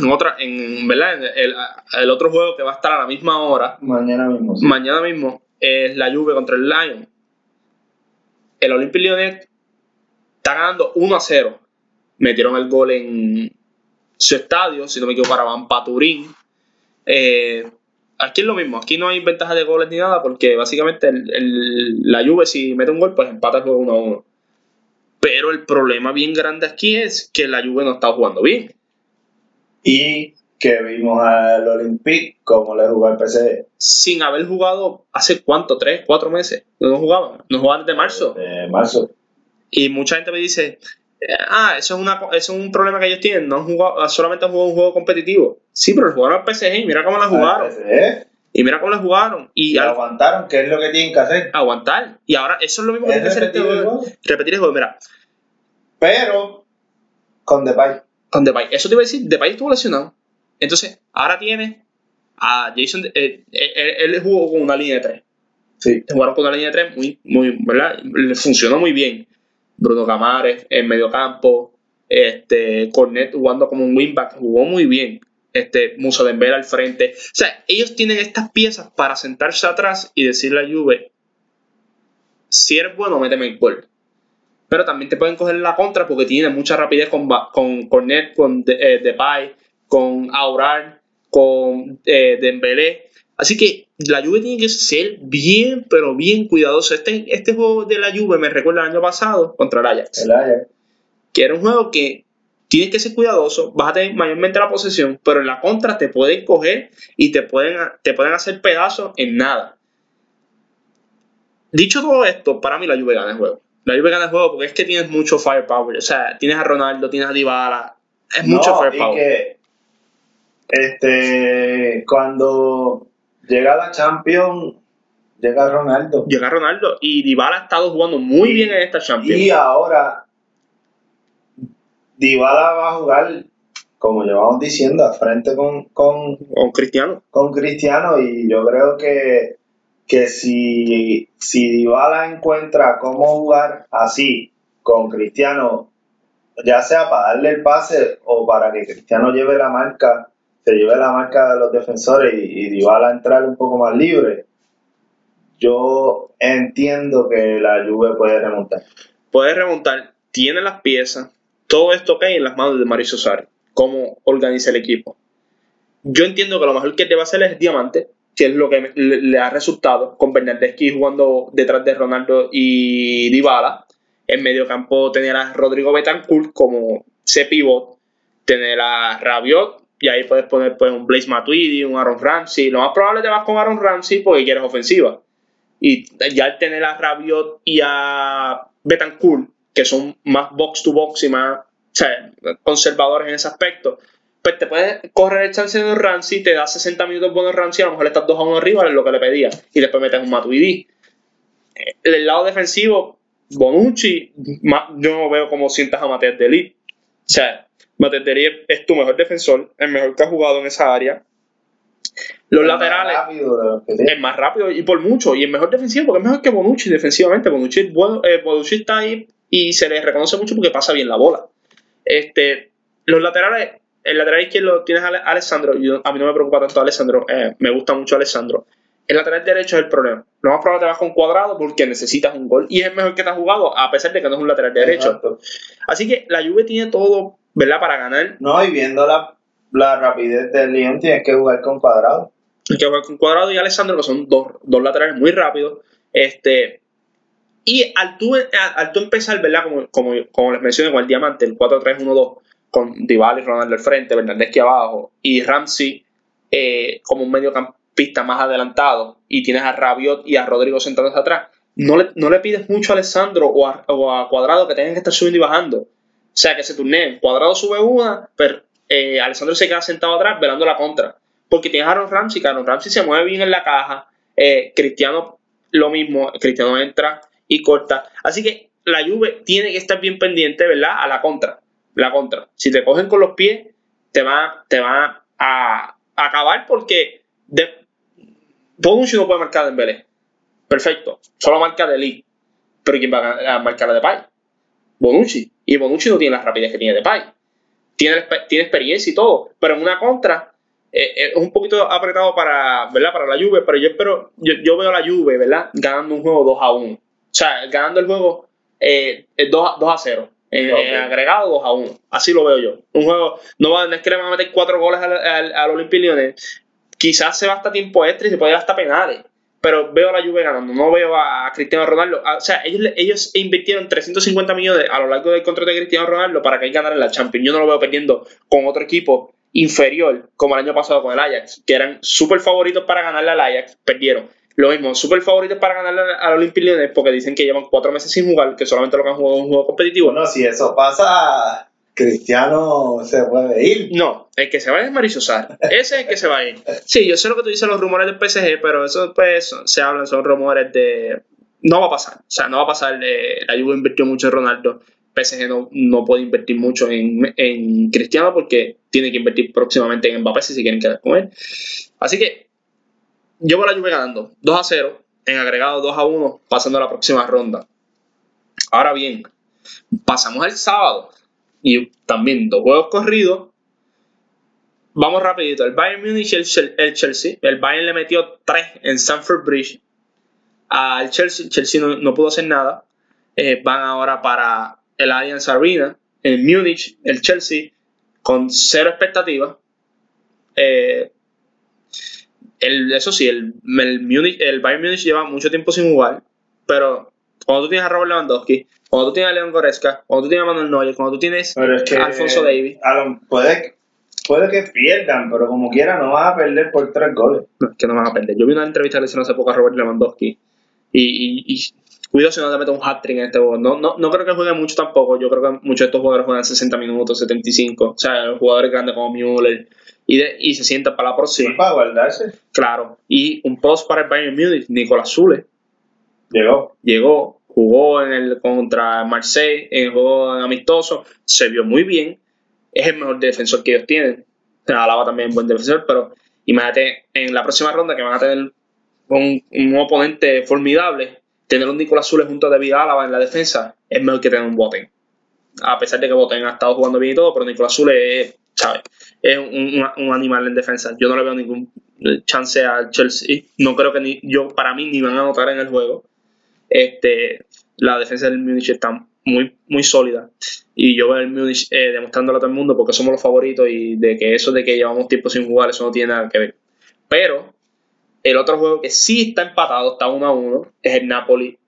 En otra, en verdad, en el, el otro juego que va a estar a la misma hora, Mañana mismo. sí. mañana mismo, es la Juve contra el Lyon. El Olympique Lyonnais está ganando 1 a 0. Metieron el gol en su estadio, si no me equivoco, para Van Paturín. Eh, aquí es lo mismo, aquí no hay ventaja de goles ni nada, porque básicamente el- el- la Juve, si mete un gol, pues empata el juego 1 a 1. Pero el problema bien grande aquí es que la Juve no está jugando bien. Y que vimos al Olympique como le jugó al PSG Sin haber jugado hace cuánto, tres, cuatro meses. No jugaban, no jugaban desde marzo. de marzo. Y mucha gente me dice, ah, eso es, una, eso es un problema que ellos tienen, no han jugado, solamente han jugado un juego competitivo. Sí, pero jugaron al PSG y mira cómo la jugaron. PSG, Y mira cómo la jugaron. Y y al- aguantaron, que es lo que tienen que hacer. aguantar. Y ahora eso es lo mismo que que hacer este repetir el juego. Repetir el juego. Mira, Pero con Depay. con Depay, eso te iba a decir, Depay estuvo lesionado. Entonces, ahora tiene a Jason, eh, eh, él, él jugó con una línea de tres. Sí. jugaron con una línea de tres muy, muy, ¿verdad? Le funcionó muy bien. Bruno Camares en medio campo, este, Cornet jugando como un wingback, jugó muy bien. Este, Musa Dembele al frente. O sea, ellos tienen estas piezas para sentarse atrás y decirle a Juve, si eres bueno, méteme el gol. Pero también te pueden coger la contra porque tienen mucha rapidez con, con Cornet, con De- eh, Depay, con Aurar, con eh, Dembélé. Así que la Juve tiene que ser bien, pero bien cuidadoso. Este, este juego de la Juve me recuerda el año pasado contra el Ajax, El Ajax. que era un juego que tienes que ser cuidadoso, vas a tener mayormente la posesión, pero en la contra te pueden coger y te pueden, te pueden hacer pedazos en nada. Dicho todo esto, para mí la Juve gana el juego. La Juve gana el juego porque es que tienes mucho firepower. O sea, tienes a Ronaldo, tienes a Dybala. Es mucho No, firepower. Y que este cuando llega la Champions, llega Ronaldo. Llega Ronaldo y Dybala ha estado jugando muy bien en esta Champions. Y ahora Dybala va a jugar, como llevamos diciendo, a frente con, con, Con Cristiano. con Cristiano y yo creo que, que si, si Dybala encuentra cómo jugar así con Cristiano, ya sea para darle el pase o para que Cristiano lleve la marca, se lleve la marca de los defensores y, y Dybala entrar un poco más libre, yo entiendo que la Juve puede remontar. puede remontar, tiene las piezas, todo esto cae en las manos de Mauricio Sarri, cómo organiza el equipo. Yo entiendo que lo mejor que debe hacer es Diamante, que es lo que le, ha resultado con Bernardeschi jugando detrás de Ronaldo y Dybala. En medio campo tener a Rodrigo Betancourt como ese pivot, tener a Rabiot y ahí puedes poner pues un Blaise Matuidi, un Aaron Ramsey. Lo más probable te vas con Aaron Ramsey porque quieres ofensiva. Y ya al tener a Rabiot y a Betancourt, que son más box to box y más conservadores en ese aspecto, pues te puedes correr el chance de un Ramsey, te da 60 minutos bueno Ramsey, a lo mejor estás 2 a 1 arriba, es lo que le pedía, y después metes un Matuidi. Eh, El lado defensivo, Bonucci, yo no veo como sientas a Mateo de Ligt. O sea, Mateo de Ligt es tu mejor defensor, el mejor que ha jugado en esa área. Los El más laterales, rápido que tiene. es más rápido y por mucho, y es mejor defensivo porque es mejor que Bonucci defensivamente. Bonucci, bueno, eh, Bonucci está ahí y se le reconoce mucho porque pasa bien la bola. Este, los laterales, el lateral izquierdo tienes a Ale- Alessandro, yo- a mí no me preocupa tanto Alessandro, eh, me gusta mucho Alessandro. El lateral derecho es el problema. Lo más probable te vas con cuadrado porque necesitas un gol y es el mejor que te has jugado a pesar de que no es un lateral derecho. Exacto. Así que la Juve tiene todo, ¿verdad? Para ganar. No, y viendo la, la rapidez del Lyon, tienes que jugar con cuadrado. Hay que jugar con Cuadrado y Alessandro, que son dos, dos laterales muy rápidos. Este, y al tú, al tú empezar, ¿verdad? Como, como, como les mencioné con el diamante, el 4-3-1-2, con Dybala y Ronaldo al frente, Bernardeschi abajo y Ramsey eh, como un mediocampista más adelantado y tienes a Rabiot y a Rodrigo sentados atrás, no le, no le pides mucho a Alessandro o a, Cuadrado que tengan que estar subiendo y bajando. O sea, que se turneen. Cuadrado sube una, pero eh, Alessandro se queda sentado atrás velando la contra. Porque tienes a Aaron Ramsey, que Aaron Ramsey se mueve bien en la caja. Eh, Cristiano lo mismo, Cristiano entra y corta. Así que la Juve tiene que estar bien pendiente, ¿verdad? A la contra. La contra. Si te cogen con los pies, te van, te van a, acabar porque de, Bonucci no puede marcar en Vélez. Perfecto. Solo marca de Lee. Pero ¿quién va a marcar de Pai? Bonucci. Y Bonucci no tiene la rapidez que tiene de Pai. Tiene, tiene experiencia y todo. Pero en una contra eh, eh, es un poquito apretado para, ¿verdad? para la Juve. Pero yo espero, yo, yo veo a la Juve, ¿verdad? Ganando un juego 2 a 1. O sea, ganando el juego eh, 2, 2 a 0. En, en agregado 2 a 1. Así lo veo yo. Un juego, no, va, no es que le van a meter 4 goles al, al, al. Quizás se va hasta tiempo extra y se puede ir hasta penales. Pero veo a la Juve ganando, no veo a Cristiano Ronaldo. O sea, ellos, ellos invirtieron 350 millones a lo largo del contrato de Cristiano Ronaldo para que él ganara la Champions. Yo no lo veo perdiendo con otro equipo inferior como el año pasado con el Ajax, que eran súper favoritos para ganarle al Ajax, perdieron. Lo mismo, súper favoritos para ganarle al Olympique Lyonnais porque dicen que llevan cuatro meses sin jugar, que solamente lo que han jugado es un juego competitivo. Bueno, si eso pasa, Cristiano se puede ir. No, el que se va es Mauricio Sarri. Ese es el que se va a ir. Sí, yo sé lo que tú dices, los rumores del PSG, pero eso pues se hablan, son rumores de... No va a pasar. O sea, no va a pasar. De... La Juve invirtió mucho en Ronaldo. PSG no, no puede invertir mucho en, en Cristiano porque tiene que invertir próximamente en Mbappé si se quieren quedar con él. Así que yo voy a la Juve ganando 2 a 0, en agregado 2 a 1, pasando a la próxima ronda. Ahora bien, pasamos al sábado y también dos juegos corridos. Vamos rapidito, el Bayern Munich y el, el Chelsea. El Bayern le metió 3 en Stamford Bridge al Chelsea. Chelsea no, no pudo hacer nada. Eh, van ahora para el Allianz Arena. En Múnich, el Chelsea, con cero expectativas. Eh, el, eso sí, el, el, Munich, el Bayern Munich lleva mucho tiempo sin jugar, pero cuando tú tienes a Robert Lewandowski, cuando tú tienes a Leon Goretzka, cuando tú tienes a Manuel Neuer, cuando tú tienes es que, a Alfonso Davis. Puede, puede que pierdan, pero como quiera no vas a perder por tres goles. No, es que no van a perder. Yo vi una entrevista que le hace poco a Robert Lewandowski y, y, y cuidado si no te metes un hat-trick en este juego. No, no, no creo que juegue mucho tampoco. Yo creo que muchos de estos jugadores juegan 60 minutos, 75. O sea, los jugadores grandes como Müller y, de, y se sientan para la próxima. Para guardarse. Claro. Y un post para el Bayern Munich, Nicolás Zule. Llegó. Llegó, jugó en el contra Marseille, en el juego amistoso, se vio muy bien. Es el mejor defensor que ellos tienen. Alaba también buen defensor, pero imagínate en la próxima ronda que van a tener un, un oponente formidable, tener un Nicolás Zule junto a David Álava en la defensa es mejor que tener un Boten. A pesar de que Boten ha estado jugando bien y todo, pero Nicolás Zule es, ¿sabes? es un, un, animal en defensa. Yo no le veo ningún chance al Chelsea. No creo que ni, yo, para mí, ni van a anotar en el juego. Este, la defensa del Munich está muy, muy sólida. Y yo veo el Munich eh, demostrándolo a todo el mundo porque somos los favoritos y de que eso de que llevamos tiempo sin jugar, eso no tiene nada que ver. Pero el otro juego que sí está empatado, está 1 a 1, es el Napoli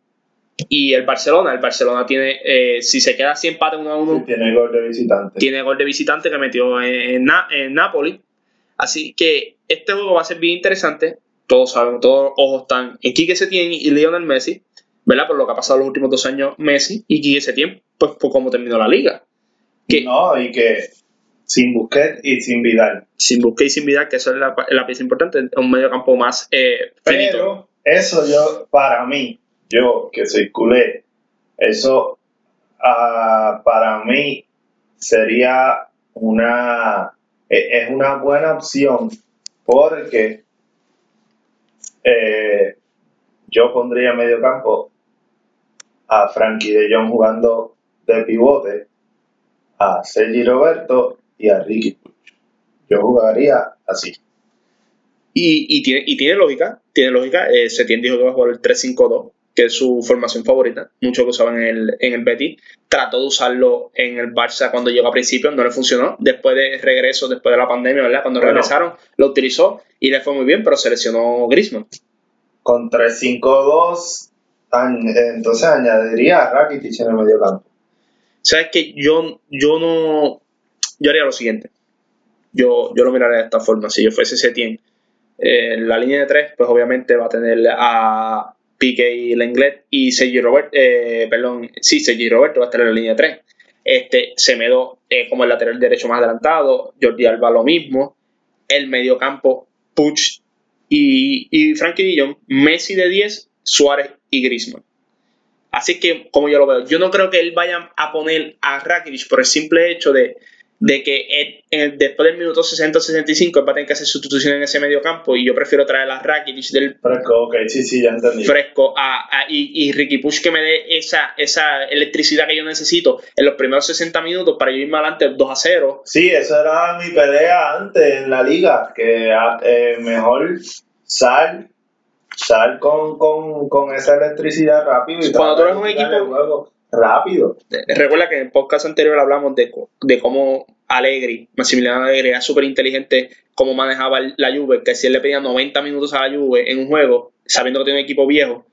y el Barcelona. El Barcelona tiene, eh, si se queda así empate 1 a 1, Sí, tiene gol de visitante. tiene gol de visitante que metió en, en Napoli. Así que este juego va a ser bien interesante. Todos saben, todos los ojos están en Quique Setién y Lionel Messi, ¿verdad? Por lo que ha pasado los últimos dos años Messi y Quique Setién, pues por cómo terminó la liga. Que No, y que sin Busquets y sin Vidal. sin Busquets y sin Vidal, que eso es la, la pieza importante, un medio campo más eh, finito. Pero eso yo, para mí, yo que soy culé, eso ah, para mí sería una, e- es una buena opción porque eh, yo pondría medio campo a Frankie de Jong jugando de pivote, a Sergi Roberto y a Ricky. Yo jugaría así. Y, y, tiene, y tiene lógica, tiene lógica. Eh, Setién dijo que va a jugar el 3-5-2, que es su formación favorita. Muchos que usaban en el, en el Betis. Trató de usarlo en el Barça cuando llegó a principio, no le funcionó. Después de regreso, después de la pandemia, ¿verdad? Cuando Bueno. regresaron, lo utilizó y le fue muy bien, pero se lesionó Griezmann. Con 3-5-2, añ- entonces añadiría a Rakitic en el medio campo. ¿Sabes que yo, yo no. Yo haría lo siguiente. yo, yo lo miraré de esta forma. Si yo fuese Setien, en la línea de tres, pues obviamente va a tener a Pique y Lenglet y Sergi Robert, eh, perdón, sí, Sergi Roberto va a estar en la línea de tres. Este, Semedo eh, como el lateral derecho más adelantado, Jordi Alba lo mismo, el mediocampo Puch y, y Frankie Dillon, Messi de 10, Suárez y Griezmann. Así que, como yo lo veo, yo no creo que él vaya a poner a Rakitic por el simple hecho de, de que después del minuto 60-65 va a tener que hacer sustitución en ese medio campo y yo prefiero traer a Rakitic del fresco, ok, sí, sí, ya entendí. Fresco a, y, Ricky Push que me dé esa, esa electricidad que yo necesito en los primeros 60 minutos para yo irme adelante 2 a 0. Sí, esa era mi pelea antes en la liga, que eh, mejor sal sal con, con, con, esa electricidad rápido y cuando tú eres un equipo rápido. Recuerda que en el podcast anterior hablamos de, de cómo Alegri, Maximiliano Alegri, era súper inteligente cómo manejaba la Juve, que si él le pedía 90 minutos a la Juve en un juego, sabiendo que tiene un equipo viejo,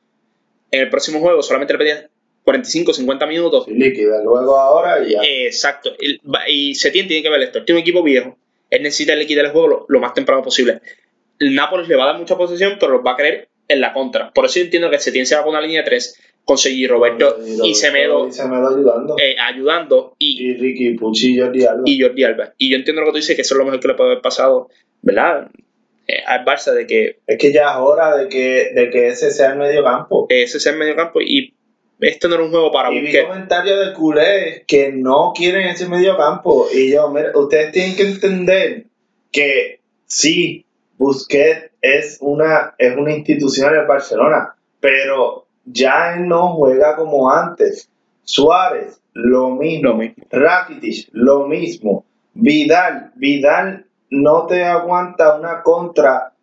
en el próximo juego solamente le pedía 45, 50 minutos. líquida, luego ahora y ya. exacto. Y Setien tiene que ver esto. Tiene un equipo viejo. Él necesita liquidar el juego lo, más temprano posible. El Nápoles le va a dar mucha posesión, pero lo va a querer en la contra. Por eso yo entiendo que Setien se va con una línea de 3 conseguir Roberto y, Semedo, ayudando. Eh, ayudando y, y, Ricky Pucci y Jordi Alba. Y Jordi Alba. Y yo entiendo lo que tú dices, que eso es lo mejor que le puede haber pasado, ¿verdad? Eh, al Barça de que... Es que ya es hora de que, de que ese sea el medio campo. Ese sea el medio campo y este no era un juego para y mi comentario de culé es que no quieren ese medio campo. Y yo, mira, ustedes tienen que entender que sí, Busquets es una, es una institución en el Barcelona, pero ya él no juega como antes. Suárez, lo mismo. Lo mismo. Rakitic, lo mismo. Vidal, Vidal no te aguanta una contra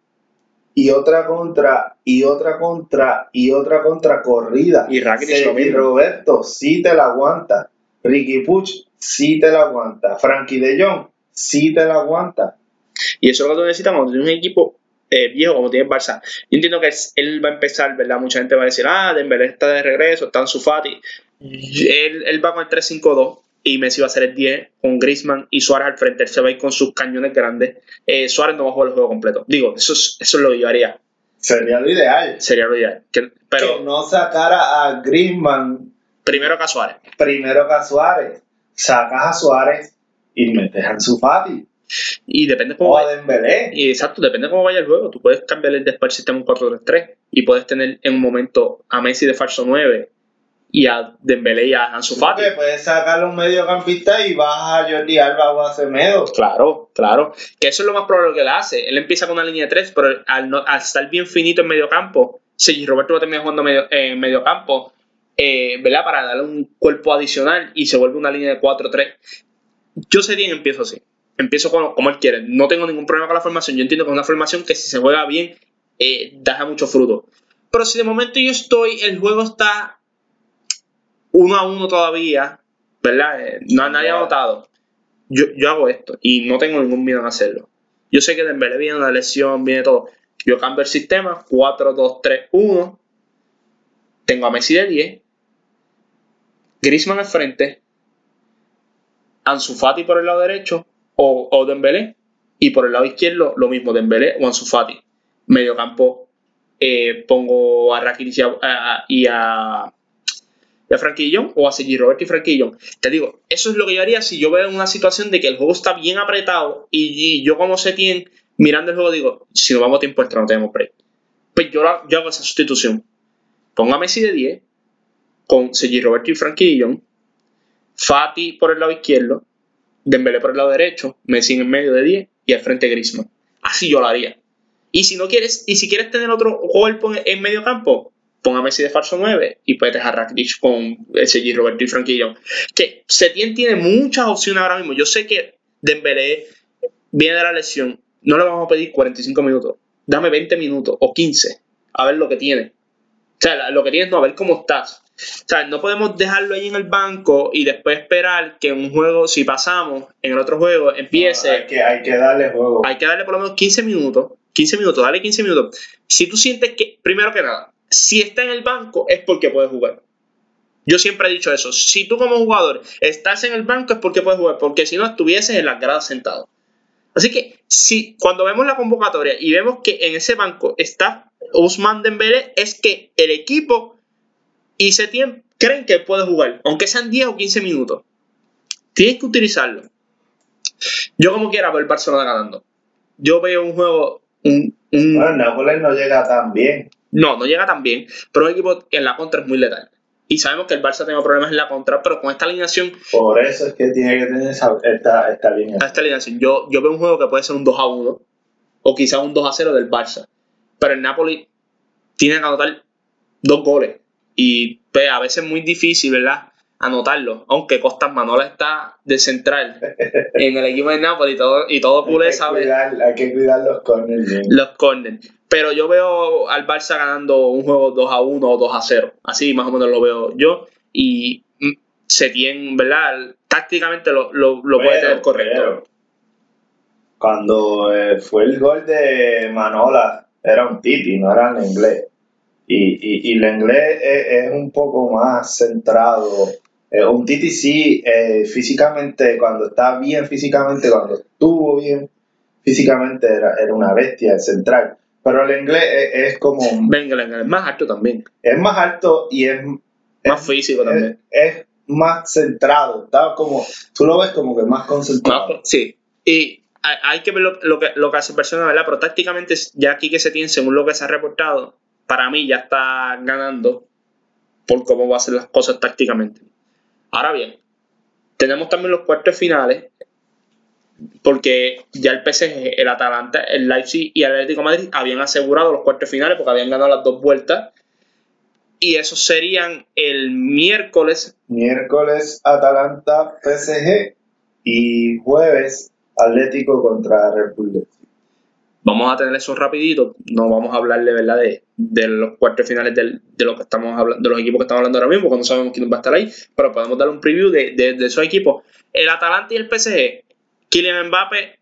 y otra contra y otra contra y otra contra corrida. Y Rakitic. Roberto sí te la aguanta. Ricky Puch sí te la aguanta. Frankie de Jong sí te la aguanta. Y eso es lo que necesitamos, un equipo eh, viejo como tiene Barça. Yo entiendo que él va a empezar, ¿verdad? Mucha gente va a decir, ah, Dembélé está de regreso, está en su Fati. Él, él va con el 3-5-2 y Messi va a ser el 10 con Griezmann y Suárez al frente. Él se va a ir con sus cañones grandes. Eh, Suárez no va a jugar el juego completo. Digo, eso es, eso es lo que yo haría. Sería lo ideal. Sería lo ideal. Que, pero, que no sacara a Griezmann. Primero que a Suárez. Primero que a Suárez. Sacas a Suárez y metes a su Fati. Y depende cómo vaya. Y exacto, depende cómo vaya el juego. Tú puedes cambiar el después sistema un 4-3-3 y puedes tener en un momento a Messi de falso 9 y a Dembélé y a Ansu Fati. puedes sacarle un mediocampista y vas a Jordi Alba o a Semedo. Claro, claro. Que eso es lo más probable que él hace. Él empieza con una línea de 3, pero al, estar bien finito en medio campo, si Roberto va a terminar jugando medio, en medio campo, eh, ¿verdad? Para darle un cuerpo adicional y se vuelve una línea de 4-3. Yo sería empiezo así empiezo como él quiere. No tengo ningún problema con la formación. Yo entiendo que es una formación que si se juega bien, eh, da mucho fruto. Pero si de momento yo estoy, el juego está uno a uno todavía, ¿verdad? Eh, no nadie ha notado. Yo, yo hago esto y no tengo ningún miedo en hacerlo. Yo sé que Dembélé viene una lesión, viene todo. Yo cambio el sistema, 4, 2, 3, 1. Tengo a Messi de 10. Griezmann al frente. Ansu Fati por el lado derecho o, o Dembélé. Y por el lado izquierdo, lo mismo, Dembélé o Ansu Fati. Medio campo, eh, pongo a Rakitic y a, y a, o a seguir Roberto y Franquillón. Te digo, eso es lo que yo haría si yo veo una situación de que el juego está bien apretado y, yo como Setien mirando el juego digo, si no vamos a tiempo extra no tenemos break. Pues yo, yo hago esa sustitución. Pongo a Messi de 10 con Sergi Roberto y Franquillón, Fati por el lado izquierdo, Dembélé por el lado derecho, Messi en medio de 10 y al frente Griezmann. Así yo lo haría. Y si no quieres, y si quieres tener otro cuerpo en medio campo, pon a Messi de falso 9 y puedes dejar Rakitic con SG Roberto y Franquillo. Que Setien tiene muchas opciones ahora mismo. Yo sé que Dembélé viene de la lesión. No le vamos a pedir 45 minutos. Dame 20 minutos o 15 a ver lo que tiene. O sea, lo que tienes no, a ver cómo estás. O sea, no podemos dejarlo ahí en el banco y después esperar que un juego, si pasamos en el otro juego, empiece. hay, que, hay que darle juego. Hay que darle por lo menos 15 minutos. 15 minutos, dale 15 minutos. Si tú sientes que, primero que nada, si está en el banco es porque puede jugar. Yo siempre he dicho eso. Si tú como jugador estás en el banco es porque puedes jugar. Porque si no estuvieses en las gradas sentado. Así que si cuando vemos la convocatoria y vemos que en ese banco está Usman Dembélé, es que el equipo y Setien creen que puede jugar, aunque sean 10 o 15 minutos. Tienes que utilizarlo. Yo como quiera ver Barcelona ganando. Yo veo un juego... Un, un... Bueno, Nápoles no llega tan bien. No, no llega tan bien, pero un equipo en la contra es muy letal. Y sabemos que el Barça tiene problemas en la contra, pero con esta alineación. Por eso es que tiene que tener esa, esta, esta alineación. Esta alineación. Yo, yo veo un juego que puede ser un 2 a 1 o quizás un 2 a 0 del Barça. Pero el Napoli tiene que anotar dos goles. Y pues, a veces es muy difícil, ¿verdad? Anotarlo. Aunque Costas Manola está de central en el equipo de Napoli y todo, y todo culé sabe. hay que cuidar los corners. Los corners. Pero yo veo al Barça ganando un juego 2 a 1 o 2 a 0. Así más o menos lo veo yo. Y mm, se tiene, ¿verdad? Tácticamente lo, lo, lo puede tener correcto. cuando eh, fue el gol de Manola, era un titi, no era en inglés. Y, y, y el inglés es, un poco más centrado. Eh, un titi sí, eh, físicamente, cuando está bien físicamente, cuando estuvo bien físicamente, era, era una bestia central pero el inglés es, como. Venga, el inglés es más alto también. Es más alto y es. Más físico también. Es, más centrado. Está como. Tú lo ves como que más concentrado. sí. Y hay que ver lo, que, lo que hace persona, ¿verdad? Pero tácticamente, ya aquí que se tiene, según lo que se ha reportado, para mí ya está ganando por cómo va a hacer las cosas tácticamente. Ahora bien, tenemos también los cuartos finales porque ya el PSG, el Atalanta, el Leipzig y el Atlético Madrid habían asegurado los cuartos finales porque habían ganado las dos vueltas. Y esos serían el miércoles. Miércoles Atalanta PSG y jueves Atlético contra Red Bull. Vamos a tener eso rapidito, no vamos a hablarle ¿verdad? De, de los cuartos finales de, lo que estamos hablando, de los equipos que estamos hablando ahora mismo, no sabemos quién va a estar ahí, pero podemos dar un preview de, de, esos equipos. El Atalanta y el PSG Kylian Mbappé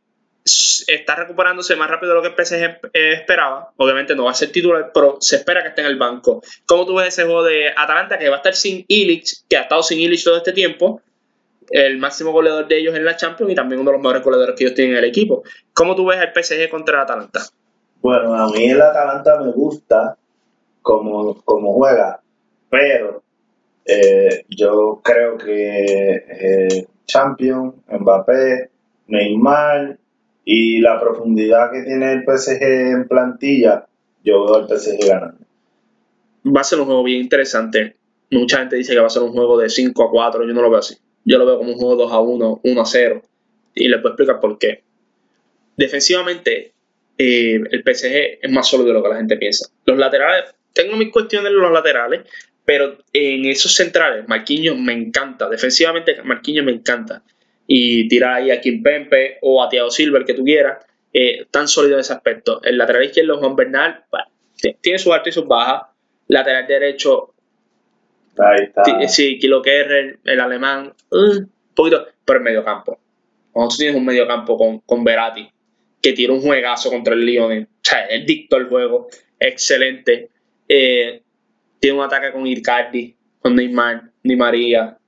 está recuperándose más rápido de lo que el PSG esperaba. Obviamente no va a ser titular, pero se espera que esté en el banco. ¿Cómo tú ves ese juego de Atalanta que va a estar sin Illich, que ha estado sin Illich todo este tiempo? El máximo goleador de ellos en la Champions y también uno de los mejores goleadores que ellos tienen en el equipo. ¿Cómo tú ves el PSG contra el Atalanta? Bueno, a mí el Atalanta me gusta como, como juega, pero eh, yo creo que eh, Champions, Mbappé, Neymar y la profundidad que tiene el PSG en plantilla, yo veo al PSG ganando. Va a ser un juego bien interesante. Mucha gente dice que va a ser un juego de 5 a 4, yo no lo veo así. Yo lo veo como un juego 2 a 1, 1 a 0. Y les voy a explicar por qué. Defensivamente, eh, el PSG es más sólido de lo que la gente piensa. Los laterales, tengo mis cuestiones en los laterales, pero en esos centrales, Marquinhos me encanta. Defensivamente, Marquinhos me encanta y tirar ahí a Kim Pempe o a Thiago Silver, que tú quieras, eh, tan sólido en ese aspecto. El lateral izquierdo, Juan Bernal, tiene sus altas y sus bajas. Lateral derecho, Ahí está. sí, Kilo Kerrer, el alemán, un poquito, pero el medio campo. Cuando tú tienes un medio campo con, con Verati, que tiene un juegazo contra el Lyon, o sea, es dicto el juego, excelente. Eh, tiene un ataque con Ircardi, con Neymar, Ni María,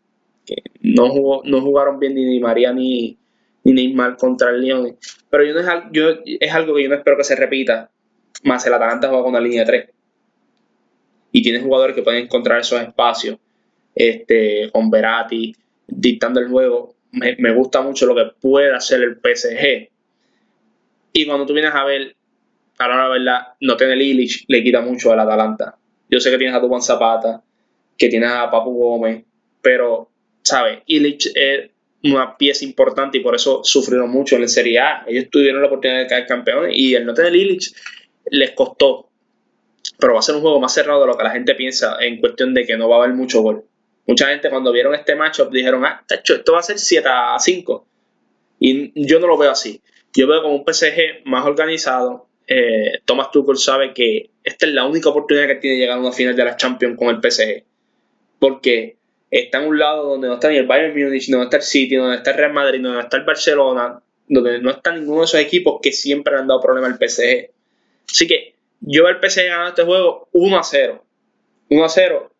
no, jugó, no jugaron bien ni María ni, ni Neymar contra el Lyon. Pero yo es, es algo que yo no espero que se repita. Más el Atalanta juega con la línea 3. Y tiene jugadores que pueden encontrar esos espacios. Este, con Verati, dictando el juego. Me, gusta mucho lo que puede hacer el PSG. Y cuando tú vienes a ver, a la verdad, no tener Illich le quita mucho al Atalanta. Yo sé que tienes a Juan Zapata, que tienes a Papu Gómez, pero ¿sabes? Illich es una pieza importante y por eso sufrieron mucho en la Serie A. Ellos tuvieron la oportunidad de caer campeones y el no tener Illich les costó. Pero va a ser un juego más cerrado de lo que la gente piensa en cuestión de que no va a haber mucho gol. Mucha gente cuando vieron este matchup dijeron, ah, esto va a ser 7 a 5. Y yo no lo veo así. Yo veo como un PSG más organizado. Eh, Thomas Tuchel sabe que esta es la única oportunidad que tiene de llegar a una final de la Champions con el PSG. Porque está en un lado donde no está ni el Bayern Munich, donde está el City, donde está el Real Madrid, donde está el Barcelona, donde no está ninguno de esos equipos que siempre han dado problemas al PSG. Así que yo veo el PSG ganando este juego 1 a 0. 1 a 0.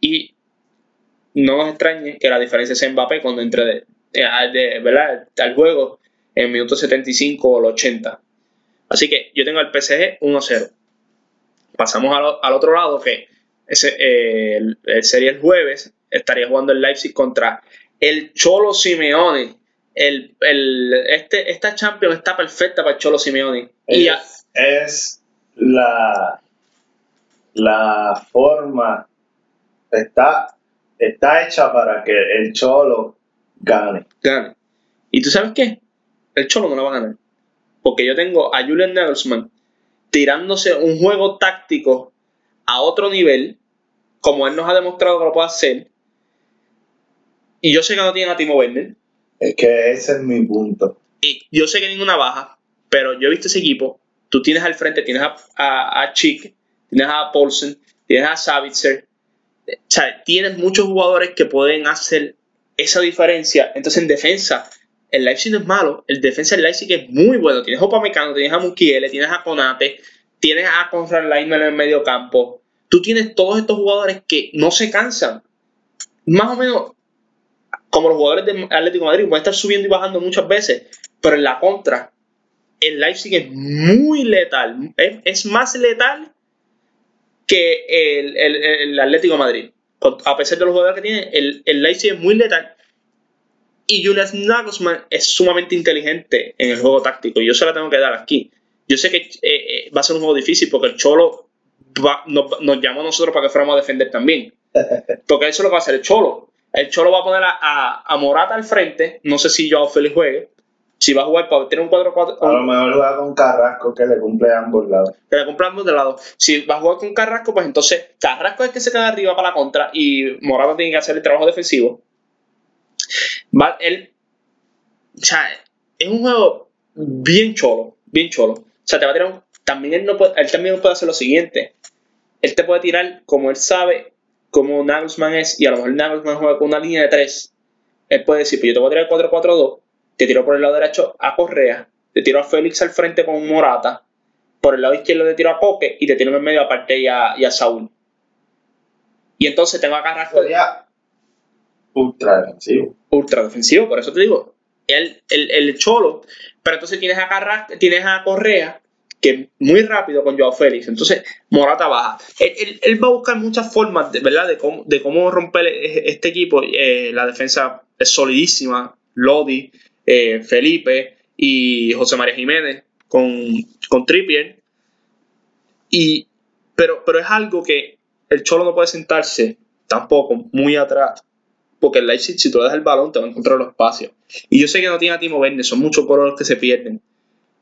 Y no nos extrañe que la diferencia sea Mbappé cuando entre de, de, ¿verdad? al juego en el minuto 75 o el 80. Así que yo tengo al PSG 1-0. Pasamos al, al, otro lado que ese, eh, el, sería el jueves, estaría jugando el Leipzig contra el Cholo Simeone. El, el, este, esta Champions está perfecta para el Cholo Simeone. Es, y a, es la, la forma, está, está hecha para que el Cholo gane. gane. ¿Y tú sabes qué? El Cholo no lo va a ganar. Porque yo tengo a Julian Nagelsmann tirándose un juego táctico a otro nivel, como él nos ha demostrado que lo puede hacer. Y yo sé que no tiene a Timo Werner. Es que ese es mi punto. Y yo sé que ninguna baja, pero yo he visto ese equipo. Tú tienes al frente, tienes a, a, Chick, tienes a Paulsen, tienes a Savitzer. O sea, tienes muchos jugadores que pueden hacer esa diferencia. Entonces, en defensa, el Leipzig no es malo. El defensa del Leipzig es muy bueno. Tienes a Opamecano, tienes a Mukiele, tienes a Conate, tienes a Conrad Laimer en el medio campo. Tú tienes todos estos jugadores que no se cansan. Más o menos como los jugadores de Atlético de Madrid, pueden estar subiendo y bajando muchas veces, pero en la contra, el Leipzig es muy letal. Es, es más letal que el, el, el, Atlético de Madrid. A pesar de los jugadores que tiene, el, el Leipzig es muy letal. Y Julius Nagelsmann es sumamente inteligente en el juego táctico. Yo se la tengo que dar aquí. Yo sé que eh, eh, va a ser un juego difícil porque el Cholo va, nos, nos llamó a nosotros para que fuéramos a defender también. Porque eso es lo que va a hacer el Cholo. El Cholo va a poner a, a, a Morata al frente. No sé si Joao Félix juegue. Si va a jugar para tener un 4-4. A lo mejor juega con Carrasco que le cumple a ambos lados. Que le cumple a ambos lados. Si va a jugar con Carrasco, pues entonces Carrasco es el que se queda arriba para la contra y Morata tiene que hacer el trabajo defensivo. Va, él, o sea, es un juego bien cholo, bien cholo. O sea, te va a tirar un, también él, no puede, él también puede hacer lo siguiente. Él te puede tirar como él sabe cómo Nagelsmann es y a lo mejor Nagelsmann juega con una línea de 3. Él puede decir, pues yo te voy a tirar 4-4-2, te tiro por el lado derecho a Correa, te tiro a Félix al frente con Morata, por el lado izquierdo te tiro a Coque y te tiro en medio a Parte y a, y a Saúl. Y entonces tengo a Carrasco. Sería ultra defensivo. Ultra defensivo, por eso te digo. El, el, el cholo, pero entonces tienes a Carrasco, tienes a Correa, que muy rápido con Joao Félix. Entonces, Morata baja. Él, él, él, va a buscar muchas formas, de, ¿verdad?, de cómo, de cómo romper este equipo. Eh, la defensa es solidísima. Lodi, eh, Felipe y José María Jiménez con, con Trippier. Y, pero, pero es algo que el Cholo no puede sentarse tampoco muy atrás. Porque el Leipzig, si tú le das el balón, te va a encontrar los espacios. Y yo sé que no tiene a Timo Werner, son muchos por los que se pierden.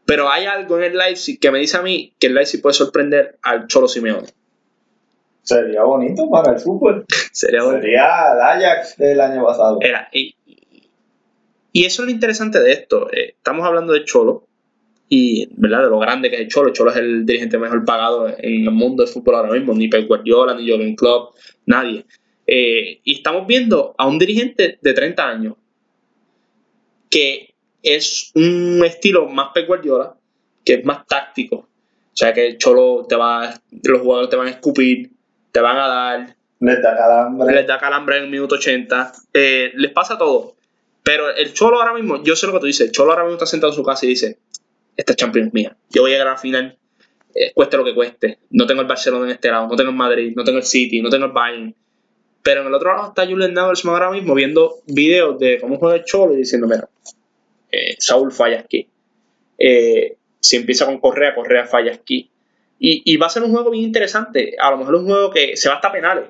Pero hay algo en el Leipzig que me dice a mí que el Leipzig puede sorprender al Cholo Simeone. Sería bonito para el fútbol. Sería, bonito. Sería el Ajax del año pasado. Era, y, y, eso es lo interesante de esto. Eh, estamos hablando de Cholo y ¿verdad? de lo grande que es el Cholo. Cholo es el dirigente mejor pagado en el mundo del fútbol ahora mismo. Ni Pep Guardiola, ni Jürgen Klopp, nadie. Eh, y estamos viendo a un dirigente de 30 años que es un estilo más Pep Guardiola, que es más táctico. O sea que el Cholo te va, los jugadores te van a escupir, te van a dar. Les da calambre. Les da calambre en el minuto 80. Eh, les pasa todo. Pero el Cholo ahora mismo, yo sé lo que tú dices, el Cholo ahora mismo está sentado en su casa y dice, esta Champions mía. Yo voy a llegar a la final, eh, cueste lo que cueste. No tengo el Barcelona en este lado, no tengo el Madrid, no tengo el City, no tengo el Bayern. Pero en el otro lado está Julian Nagelsmann ahora mismo viendo videos de cómo juega el Cholo y diciendo, mira, eh, Saúl falla aquí. Eh, si empieza con Correa, Correa falla aquí. Y, y, va a ser un juego bien interesante. A lo mejor un juego que se va hasta penales.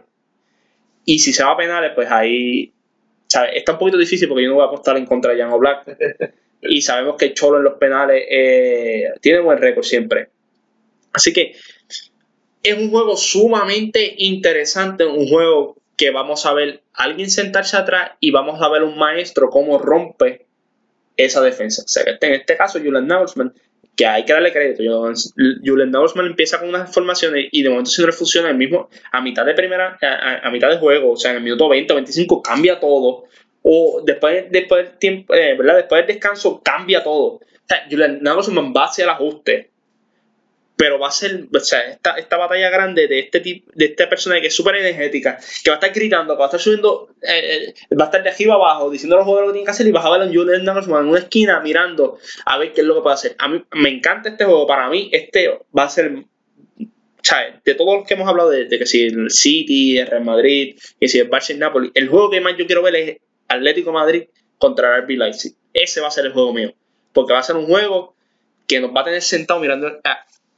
Y si se va a penales, pues ahí. ¿Sabes? Está un poquito difícil porque yo no voy a apostar en contra de Jan Black. y sabemos que Cholo en los penales eh, tiene buen récord siempre. Así que es un juego sumamente interesante. Un juego que vamos a ver a alguien sentarse atrás y vamos a ver un maestro cómo rompe esa defensa. O sea, que en este caso, Julian Nagelsmann, que hay que darle crédito. Julian Nagelsmann empieza con unas formaciones y de momento si no le funciona el mismo, a mitad de primera, a, mitad de juego, o sea, en el minuto 20 o 25 cambia todo. O después, después del tiempo, eh, ¿verdad? Después del descanso cambia todo. O sea, Julian Nagelsmann va hacia el ajuste. Pero va a ser, o sea, esta, esta batalla grande de este tipo, de esta persona que es súper energética, que va a estar gritando, que va a estar subiendo, eh, eh, va a estar de arriba abajo, diciendo a los jugadores lo que tienen que hacer y vas a ver a Julian en una esquina mirando a ver qué es lo que puede hacer. A mí me encanta este juego, para mí este va a ser ¿sabes? De todos los que hemos hablado de, que si el City, el Real Madrid, que si el Barça y el Napoli, el juego que más yo quiero ver es Atlético Madrid contra el RB Leipzig. Ese va a ser el juego mío. Porque va a ser un juego que nos va a tener sentado mirando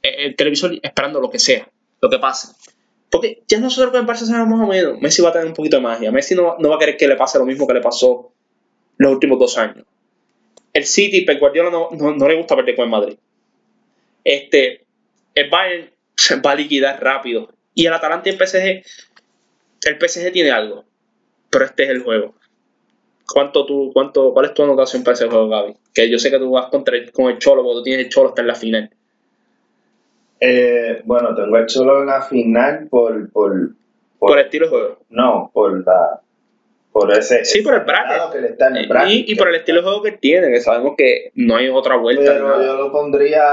el televisor esperando lo que sea, lo que pase. Porque ya nosotros con el Barça sabemos más o menos. Messi va a tener un poquito de magia. Messi no, va a querer que le pase lo mismo que le pasó los últimos dos años. El City, Pep Guardiola no, no, le gusta perder con el Madrid. Este, el Bayern va a liquidar rápido. Y el Atalanta y el PSG, el PSG tiene algo, pero este es el juego. ¿Cuánto tú, cuánto, ¿Cuál es tu anotación para ese juego, Gaby? Que yo sé que tú vas contra con el Cholo, porque tú tienes el Cholo hasta en la final. Eh, bueno, tengo el Cholo en la final por... Por, por, el estilo de juego. No, por la... Por ese... Sí, por el bracket. y, y, por el estilo de juego que tiene, que sabemos que no hay otra vuelta. Pero yo lo pondría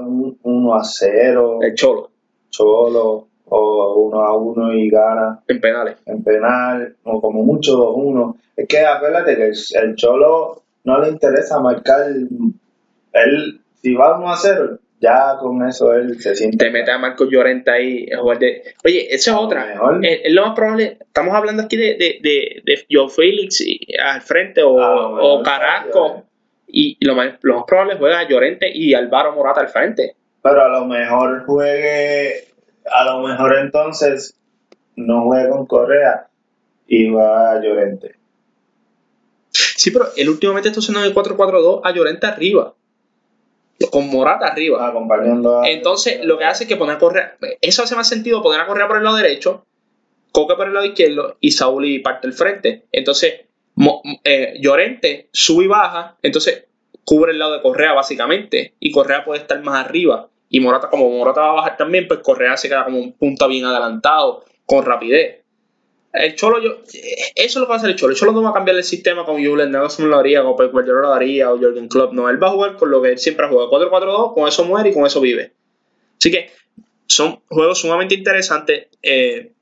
1 a 0. El Cholo. Cholo o 1 a 1 y gana. En penales. En penal, o como mucho 2 1. Es que acuérdate que el, Cholo no le interesa marcar. Él, si va 1 a 0, ya con eso él se siente. Te mete a Marco Llorente ahí, de. Oye, esa es otra. Es, lo más probable. Estamos hablando aquí de, de, de, de Joe Felix al frente o, o Carrasco. Y lo más, lo más probable juega a Llorente y Álvaro Morata al frente. Pero a lo mejor juegue a lo mejor entonces no juega con Correa y va a Llorente. Sí, pero el últimamente esto sonó de 4-4-2 a Llorente arriba. Con Morata arriba. Acompañando Entonces, lo que hace es que poner a Correa. Eso hace más sentido poner a Correa por el lado derecho, Coque por el lado izquierdo y Saúl y parte el frente. Entonces, eh, Llorente sube y baja. Entonces, cubre el lado de Correa básicamente. Y Correa puede estar más arriba. Y Morata, como Morata va a bajar también, pues Correa se queda como un punta bien adelantado, con rapidez. El Cholo, yo, eso es lo que va a hacer el Cholo. El Cholo no va a cambiar el sistema como Julen Nagelsmann lo haría, como Pep lo haría, o Jürgen Klopp. No, él va a jugar con lo que él siempre ha jugado. 4-4-2, con eso muere y con eso vive. Así que son juegos sumamente interesantes. Eh,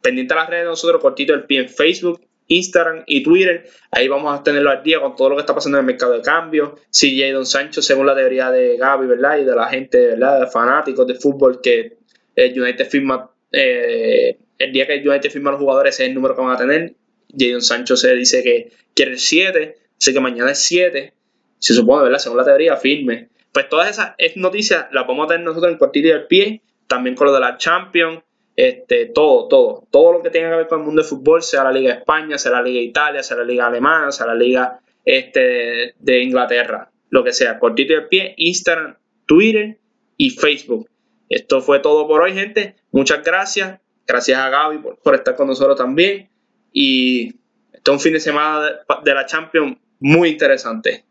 pendiente a las redes de nosotros, cortito el pie en Facebook, Instagram y Twitter. Ahí vamos a tenerlo al día con todo lo que está pasando en el mercado de cambio. Si Jadon Sancho, según la teoría de Gaby, ¿verdad? Y de la gente, ¿verdad? De fanáticos de fútbol que el United firma, eh, el día que el United firma a los jugadores es el número que van a tener. Jadon Sancho se dice que quiere el 7, sé que mañana es 7. Se supone, ¿verdad? Según la teoría, firme. Pues todas esas noticias las vamos a tener nosotros en cortito del pie, también con lo de la Champions este, todo, todo, todo lo que tenga que ver con el mundo del fútbol, sea la Liga de España, sea la Liga de Italia, sea la Liga Alemana, sea la Liga este, de Inglaterra, lo que sea, cortito de pie, Instagram, Twitter y Facebook. Esto fue todo por hoy, gente. Muchas gracias. Gracias a Gaby por, estar con nosotros también. Y este es un fin de semana de, de la Champions muy interesante.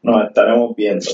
Nos estaremos viendo.